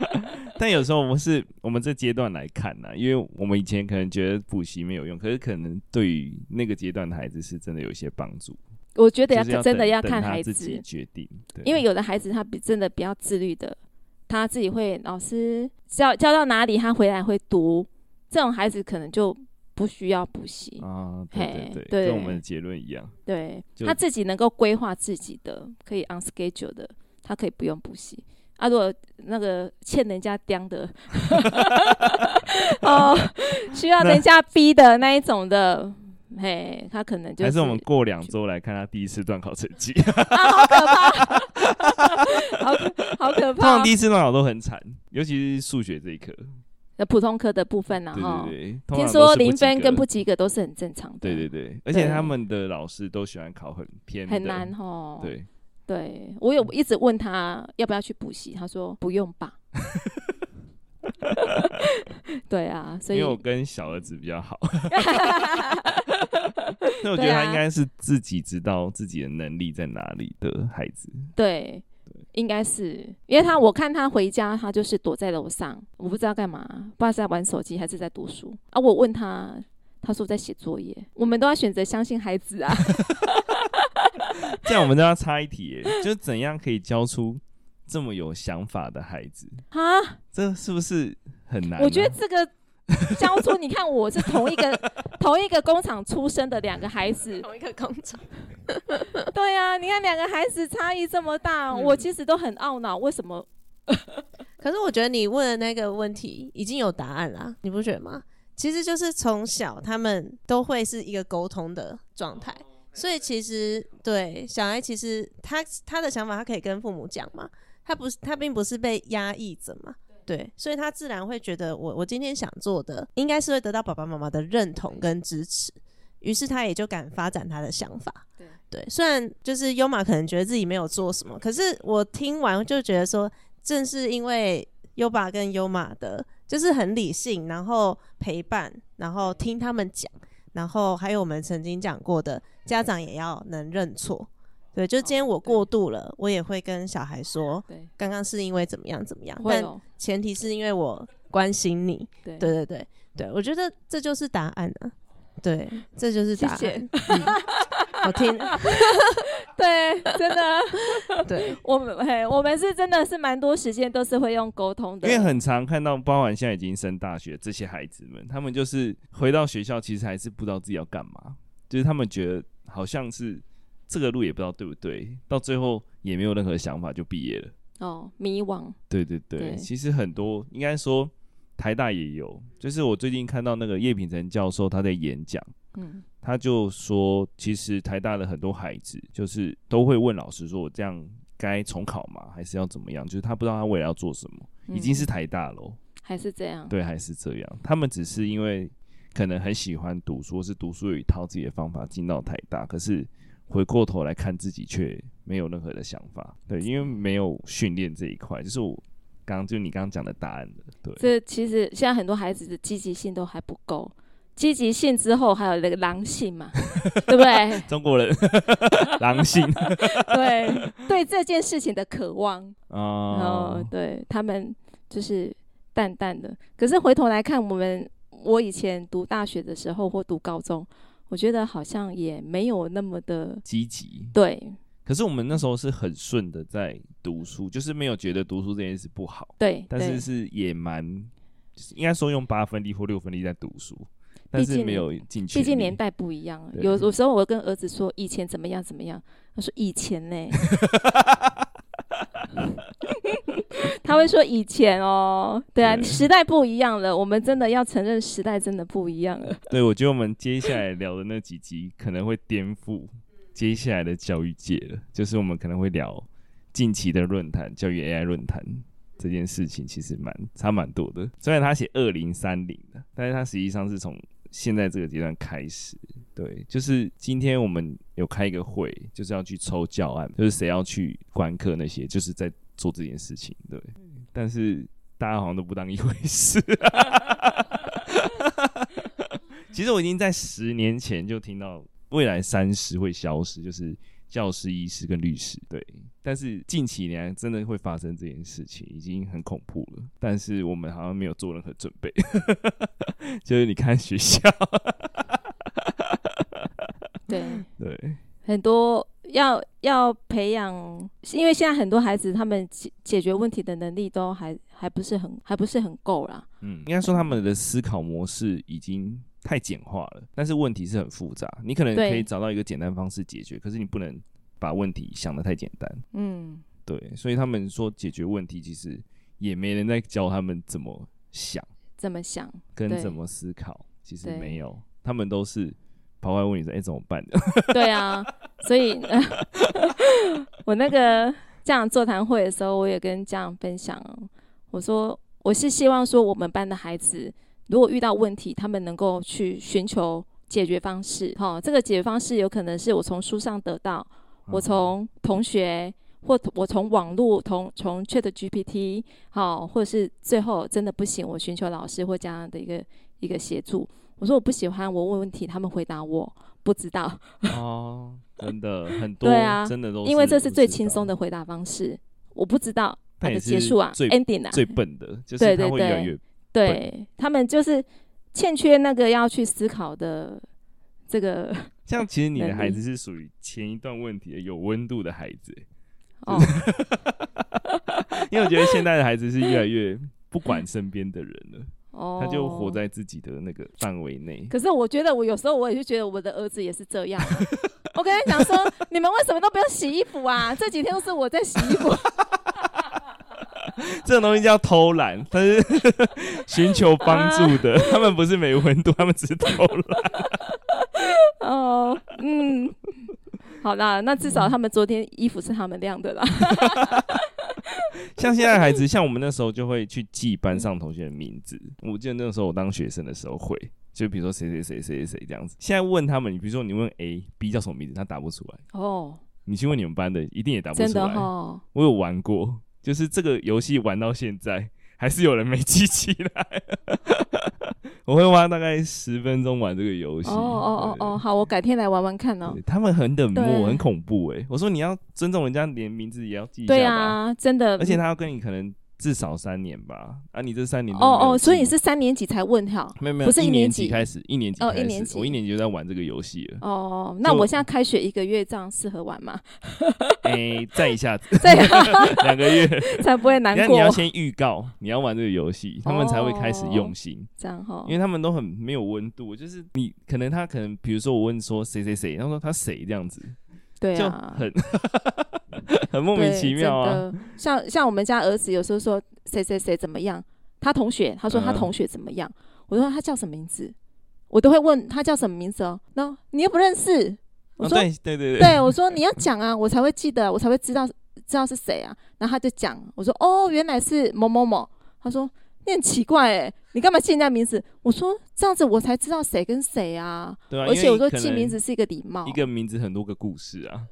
*laughs* 但有时候我们是我们这阶段来看呢、啊，因为我们以前可能觉得补习没有用，可是可能对于那个阶段的孩子是真的有一些帮助。我觉得要真的要看孩子决定，因为有的孩子他比真的比较自律的，他自己会老师教教到哪里，他回来会读，这种孩子可能就不需要补习啊。对对对，跟我们的结论一样。对，他自己能够规划自己的，可以 on schedule 的，他可以不用补习。啊，如果那个欠人家刁的，*laughs* 哦，需要人家逼的那一种的。嘿，他可能就是还是我们过两周来看他第一次段考成绩 *laughs* 啊，好可怕，*laughs* 好好可怕。通常第一次段考都很惨，尤其是数学这一科，那普通科的部分呢？哈，对对对，听说零分跟不及格都是很正常的。对对对，而且他们的老师都喜欢考很偏很难哦。对，对我有一直问他要不要去补习，他说不用吧。*laughs* *laughs* 对啊，所以因为我跟小儿子比较好。*laughs* 那我觉得他应该是自己知道自己的能力在哪里的孩子。对，对应该是因为他，我看他回家，他就是躲在楼上，我不知道干嘛，不知道是在玩手机还是在读书啊。我问他，他说在写作业。我们都要选择相信孩子啊。*laughs* 这样我们都要插一题，就是怎样可以教出这么有想法的孩子啊，这是不是很难啊？我觉得这个。教出，你看我是同一个 *laughs* 同一个工厂出生的两个孩子，同一个工厂。*laughs* 对呀、啊，你看两个孩子差异这么大，嗯、我其实都很懊恼，为什么？*laughs* 可是我觉得你问的那个问题已经有答案了，你不觉得吗？其实就是从小他们都会是一个沟通的状态，所以其实对小孩，其实他他的想法他可以跟父母讲嘛，他不是他并不是被压抑着嘛。对，所以他自然会觉得我我今天想做的，应该是会得到爸爸妈妈的认同跟支持，于是他也就敢发展他的想法。对，对，虽然就是优马可能觉得自己没有做什么，可是我听完就觉得说，正是因为优爸跟优马的，就是很理性，然后陪伴，然后听他们讲，然后还有我们曾经讲过的，家长也要能认错。对，就今天我过度了，哦、我也会跟小孩说，对，刚刚是因为怎么样怎么样，但前提是因为我关心你，对，对对对对，我觉得这就是答案了，对，这就是答案。谢。谢嗯、我听，*laughs* 对，真的，对，我们嘿，我们是真的是蛮多时间都是会用沟通的，因为很常看到，包含现在已经升大学这些孩子们，他们就是回到学校，其实还是不知道自己要干嘛，就是他们觉得好像是。这个路也不知道对不对，到最后也没有任何想法就毕业了。哦，迷惘。对对对，对其实很多应该说台大也有，就是我最近看到那个叶品成教授他在演讲，嗯，他就说其实台大的很多孩子就是都会问老师说，我这样该重考吗？还是要怎么样？就是他不知道他未来要做什么，嗯、已经是台大了，还是这样？对，还是这样。他们只是因为可能很喜欢读书，是读书有一套自己的方法进到台大，可是。回过头来看自己，却没有任何的想法。对，因为没有训练这一块，就是我刚刚就你刚刚讲的答案的。对，这其实现在很多孩子的积极性都还不够，积极性之后还有那个狼性嘛，*laughs* 对不对？中国人 *laughs* 狼性，*laughs* 对对这件事情的渴望哦，然后对他们就是淡淡的。可是回头来看，我们我以前读大学的时候或读高中。我觉得好像也没有那么的积极，对。可是我们那时候是很顺的在读书，就是没有觉得读书这件事不好，对。但是是也蛮，应该说用八分力或六分力在读书，但是没有进去。毕竟年代不一样，有有时候我跟儿子说以前怎么样怎么样，他说以前呢。*laughs* *laughs* 他会说以前哦，对啊，时代不一样了，我们真的要承认时代真的不一样了。*laughs* 对，我觉得我们接下来聊的那几集可能会颠覆接下来的教育界了，就是我们可能会聊近期的论坛，教育 AI 论坛这件事情，其实蛮差蛮多的。虽然他写二零三零的，但是他实际上是从现在这个阶段开始。对，就是今天我们有开一个会，就是要去抽教案，就是谁要去观课那些，就是在。做这件事情，对，但是大家好像都不当一回事。*laughs* 其实我已经在十年前就听到未来三十会消失，就是教师、医师跟律师，对。但是近几年真的会发生这件事情，已经很恐怖了。但是我们好像没有做任何准备，*laughs* 就是你看学校，*laughs* 对对，很多。要要培养，因为现在很多孩子他们解解决问题的能力都还还不是很还不是很够啦。嗯，应该说他们的思考模式已经太简化了，但是问题是很复杂。你可能可以找到一个简单方式解决，可是你不能把问题想得太简单。嗯，对，所以他们说解决问题其实也没人在教他们怎么想，怎么想跟怎么思考，其实没有，他们都是。跑过来问你说：“哎、欸，怎么办的？” *laughs* 对啊，所以、呃、*laughs* *laughs* 我那个家长座谈会的时候，我也跟家长分享，我说我是希望说，我们班的孩子如果遇到问题，他们能够去寻求解决方式。好、哦，这个解决方式有可能是我从书上得到，我从同学或我从网络同从 ChatGPT 好，或者是最后真的不行，我寻求老师或家长的一个一个协助。我说我不喜欢我问问题，他们回答我不知道。哦，*laughs* 真的很多，对啊，真的都因为这是最轻松的回答方式。我不知道，他的结束啊，ending 啊，最笨的，就是他会越来越笨。对，他们就是欠缺那个要去思考的这个。*laughs* 像其实你的孩子是属于前一段问题的有温度的孩子。哦，*laughs* 因为我觉得现在的孩子是越来越不管身边的人了。他就活在自己的那个范围内。可是我觉得，我有时候我也是觉得我的儿子也是这样。*laughs* 我跟他讲说，你们为什么都不用洗衣服啊？这几天都是我在洗衣服。*laughs* 这种东西叫偷懒，他是寻求帮助的。*laughs* 他们不是没温度，他们只是偷懒。哦，嗯，好啦，那至少他们昨天衣服是他们晾的啦。*laughs* 像现在孩子，像我们那时候就会去记班上同学的名字。我记得那个时候我当学生的时候会，就比如说谁谁谁谁谁谁这样子。现在问他们，你比如说你问 A、B 叫什么名字，他答不出来。哦，你去问你们班的，一定也答不出来。真的哦，我有玩过，就是这个游戏玩到现在，还是有人没记起来。我会花大概十分钟玩这个游戏。哦哦哦哦，好，我改天来玩玩看哦。他们很冷漠，很恐怖哎。我说你要尊重人家，连名字也要记一下。对啊，真的。而且他要跟你可能。至少三年吧，啊，你这三年哦哦，所以你是三年级才问哈？没有没有，不是一年级开始，一年级哦，一年级，我一年级就在玩这个游戏了。哦，那我现在开学一个月，这样适合玩吗？*laughs* 哎，再一下子，*laughs* 再 *laughs* 两个月才不会难过。你要先预告你要玩这个游戏，他们才会开始用心。这样哈，因为他们都很没有温度，就是你可能他可能比如说我问说谁谁谁，他说他谁这样子，对啊，很。*laughs* 很莫名其妙啊！像像我们家儿子有时候说谁谁谁怎么样，他同学他说他同学怎么样，我说他叫什么名字，我都会问他叫什么名字哦。然后你又不认识，我说对对对对，我说你要讲啊，我才会记得，我才会知道知道是谁啊。然后他就讲，我说哦，原来是某某某。他说你很奇怪哎，你干嘛记人家名字？我说这样子我才知道谁跟谁啊。对啊，而且我说记名字是一个礼貌，一个名字很多个故事啊。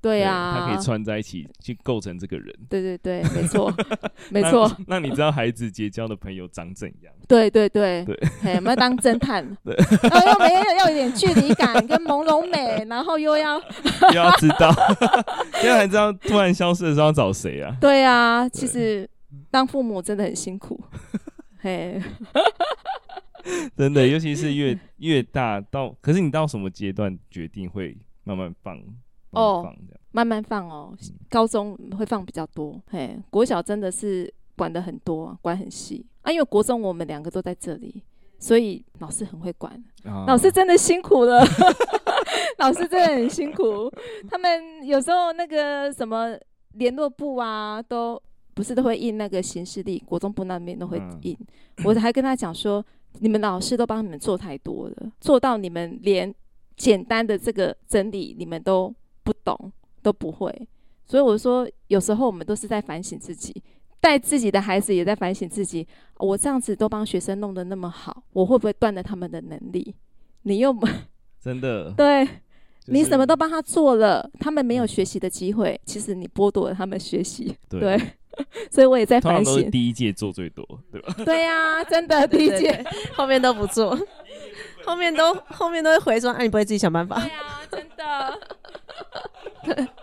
对啊，他可以串在一起去构成这个人。对对对，没错，*laughs* 没错。那你知道孩子结交的朋友长怎样？对对对对，我们要当侦探，然后又没有要有点距离感跟朦胧美，然后又要 *laughs* 又要知道，*laughs* 因为还知道突然消失的时候要找谁啊？对啊，其实当父母真的很辛苦，*laughs* 嘿，*laughs* 真的，尤其是越 *laughs* 越大到，可是你到什么阶段决定会慢慢放？哦，慢慢放哦，高中会放比较多，嘿，国小真的是管的很多，管很细啊。因为国中我们两个都在这里，所以老师很会管，哦、老师真的辛苦了，老师真的很辛苦。他们有时候那个什么联络部啊，都不是都会印那个行事历，国中部那边都会印。嗯、我还跟他讲说，你们老师都帮你们做太多了，做到你们连简单的这个整理你们都。不懂都不会，所以我说有时候我们都是在反省自己，带自己的孩子也在反省自己。我这样子都帮学生弄得那么好，我会不会断了他们的能力？你又 *laughs* 真的对，你什么都帮他做了，他们没有学习的机会，其实你剥夺了他们学习。对，对，*laughs* 所以我也在反省。第一届做最多，对吧？*laughs* 对呀、啊，真的第一届，*laughs* 后面都不做，后面都后面都会回说，哎、啊，你不会自己想办法？对啊，真的。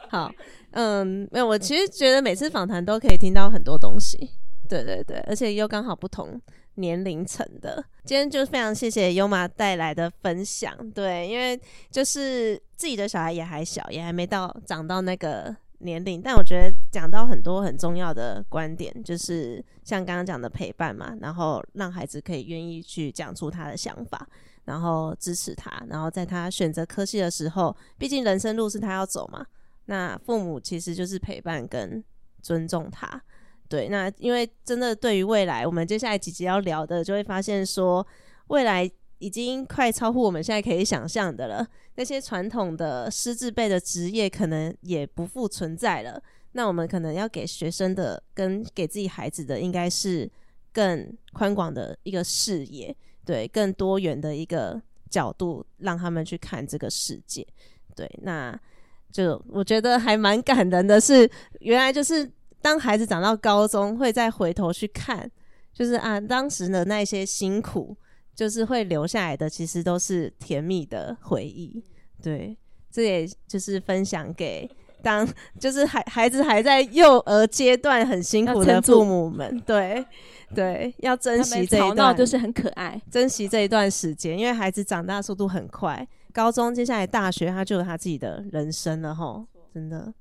好，嗯，没有，我其实觉得每次访谈都可以听到很多东西，对对对，而且又刚好不同年龄层的。今天就非常谢谢优玛带来的分享，对，因为就是自己的小孩也还小，也还没到长到那个年龄，但我觉得讲到很多很重要的观点，就是像刚刚讲的陪伴嘛，然后让孩子可以愿意去讲出他的想法。然后支持他，然后在他选择科系的时候，毕竟人生路是他要走嘛。那父母其实就是陪伴跟尊重他。对，那因为真的对于未来，我们接下来几集要聊的，就会发现说，未来已经快超乎我们现在可以想象的了。那些传统的师字辈的职业，可能也不复存在了。那我们可能要给学生的，跟给自己孩子的，应该是更宽广的一个视野。对，更多元的一个角度，让他们去看这个世界。对，那就我觉得还蛮感人的是，原来就是当孩子长到高中，会再回头去看，就是啊，当时的那些辛苦，就是会留下来的，其实都是甜蜜的回忆。对，这也就是分享给当就是孩孩子还在幼儿阶段很辛苦的父母们。对。对，要珍惜这一段，就是很可爱。珍惜这一段时间，因为孩子长大速度很快，高中接下来大学，他就有他自己的人生了吼，真的，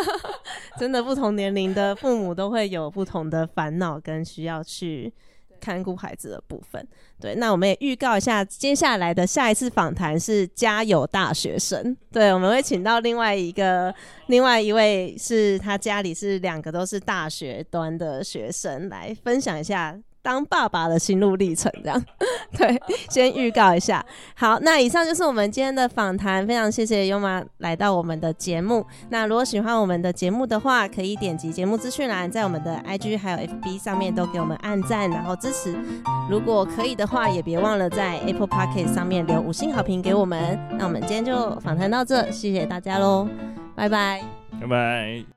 *laughs* 真的不同年龄的父母都会有不同的烦恼跟需要去看顾孩子的部分。对，那我们也预告一下，接下来的下一次访谈是家有大学生。对，我们会请到另外一个，另外一位是他家里是两个都是大学端的学生来分享一下。当爸爸的心路历程，这样 *laughs* 对，先预告一下。好，那以上就是我们今天的访谈，非常谢谢优妈来到我们的节目。那如果喜欢我们的节目的话，可以点击节目资讯栏，在我们的 IG 还有 FB 上面都给我们按赞，然后支持。如果可以的话，也别忘了在 Apple Podcast 上面留五星好评给我们。那我们今天就访谈到这，谢谢大家喽，拜拜，拜拜。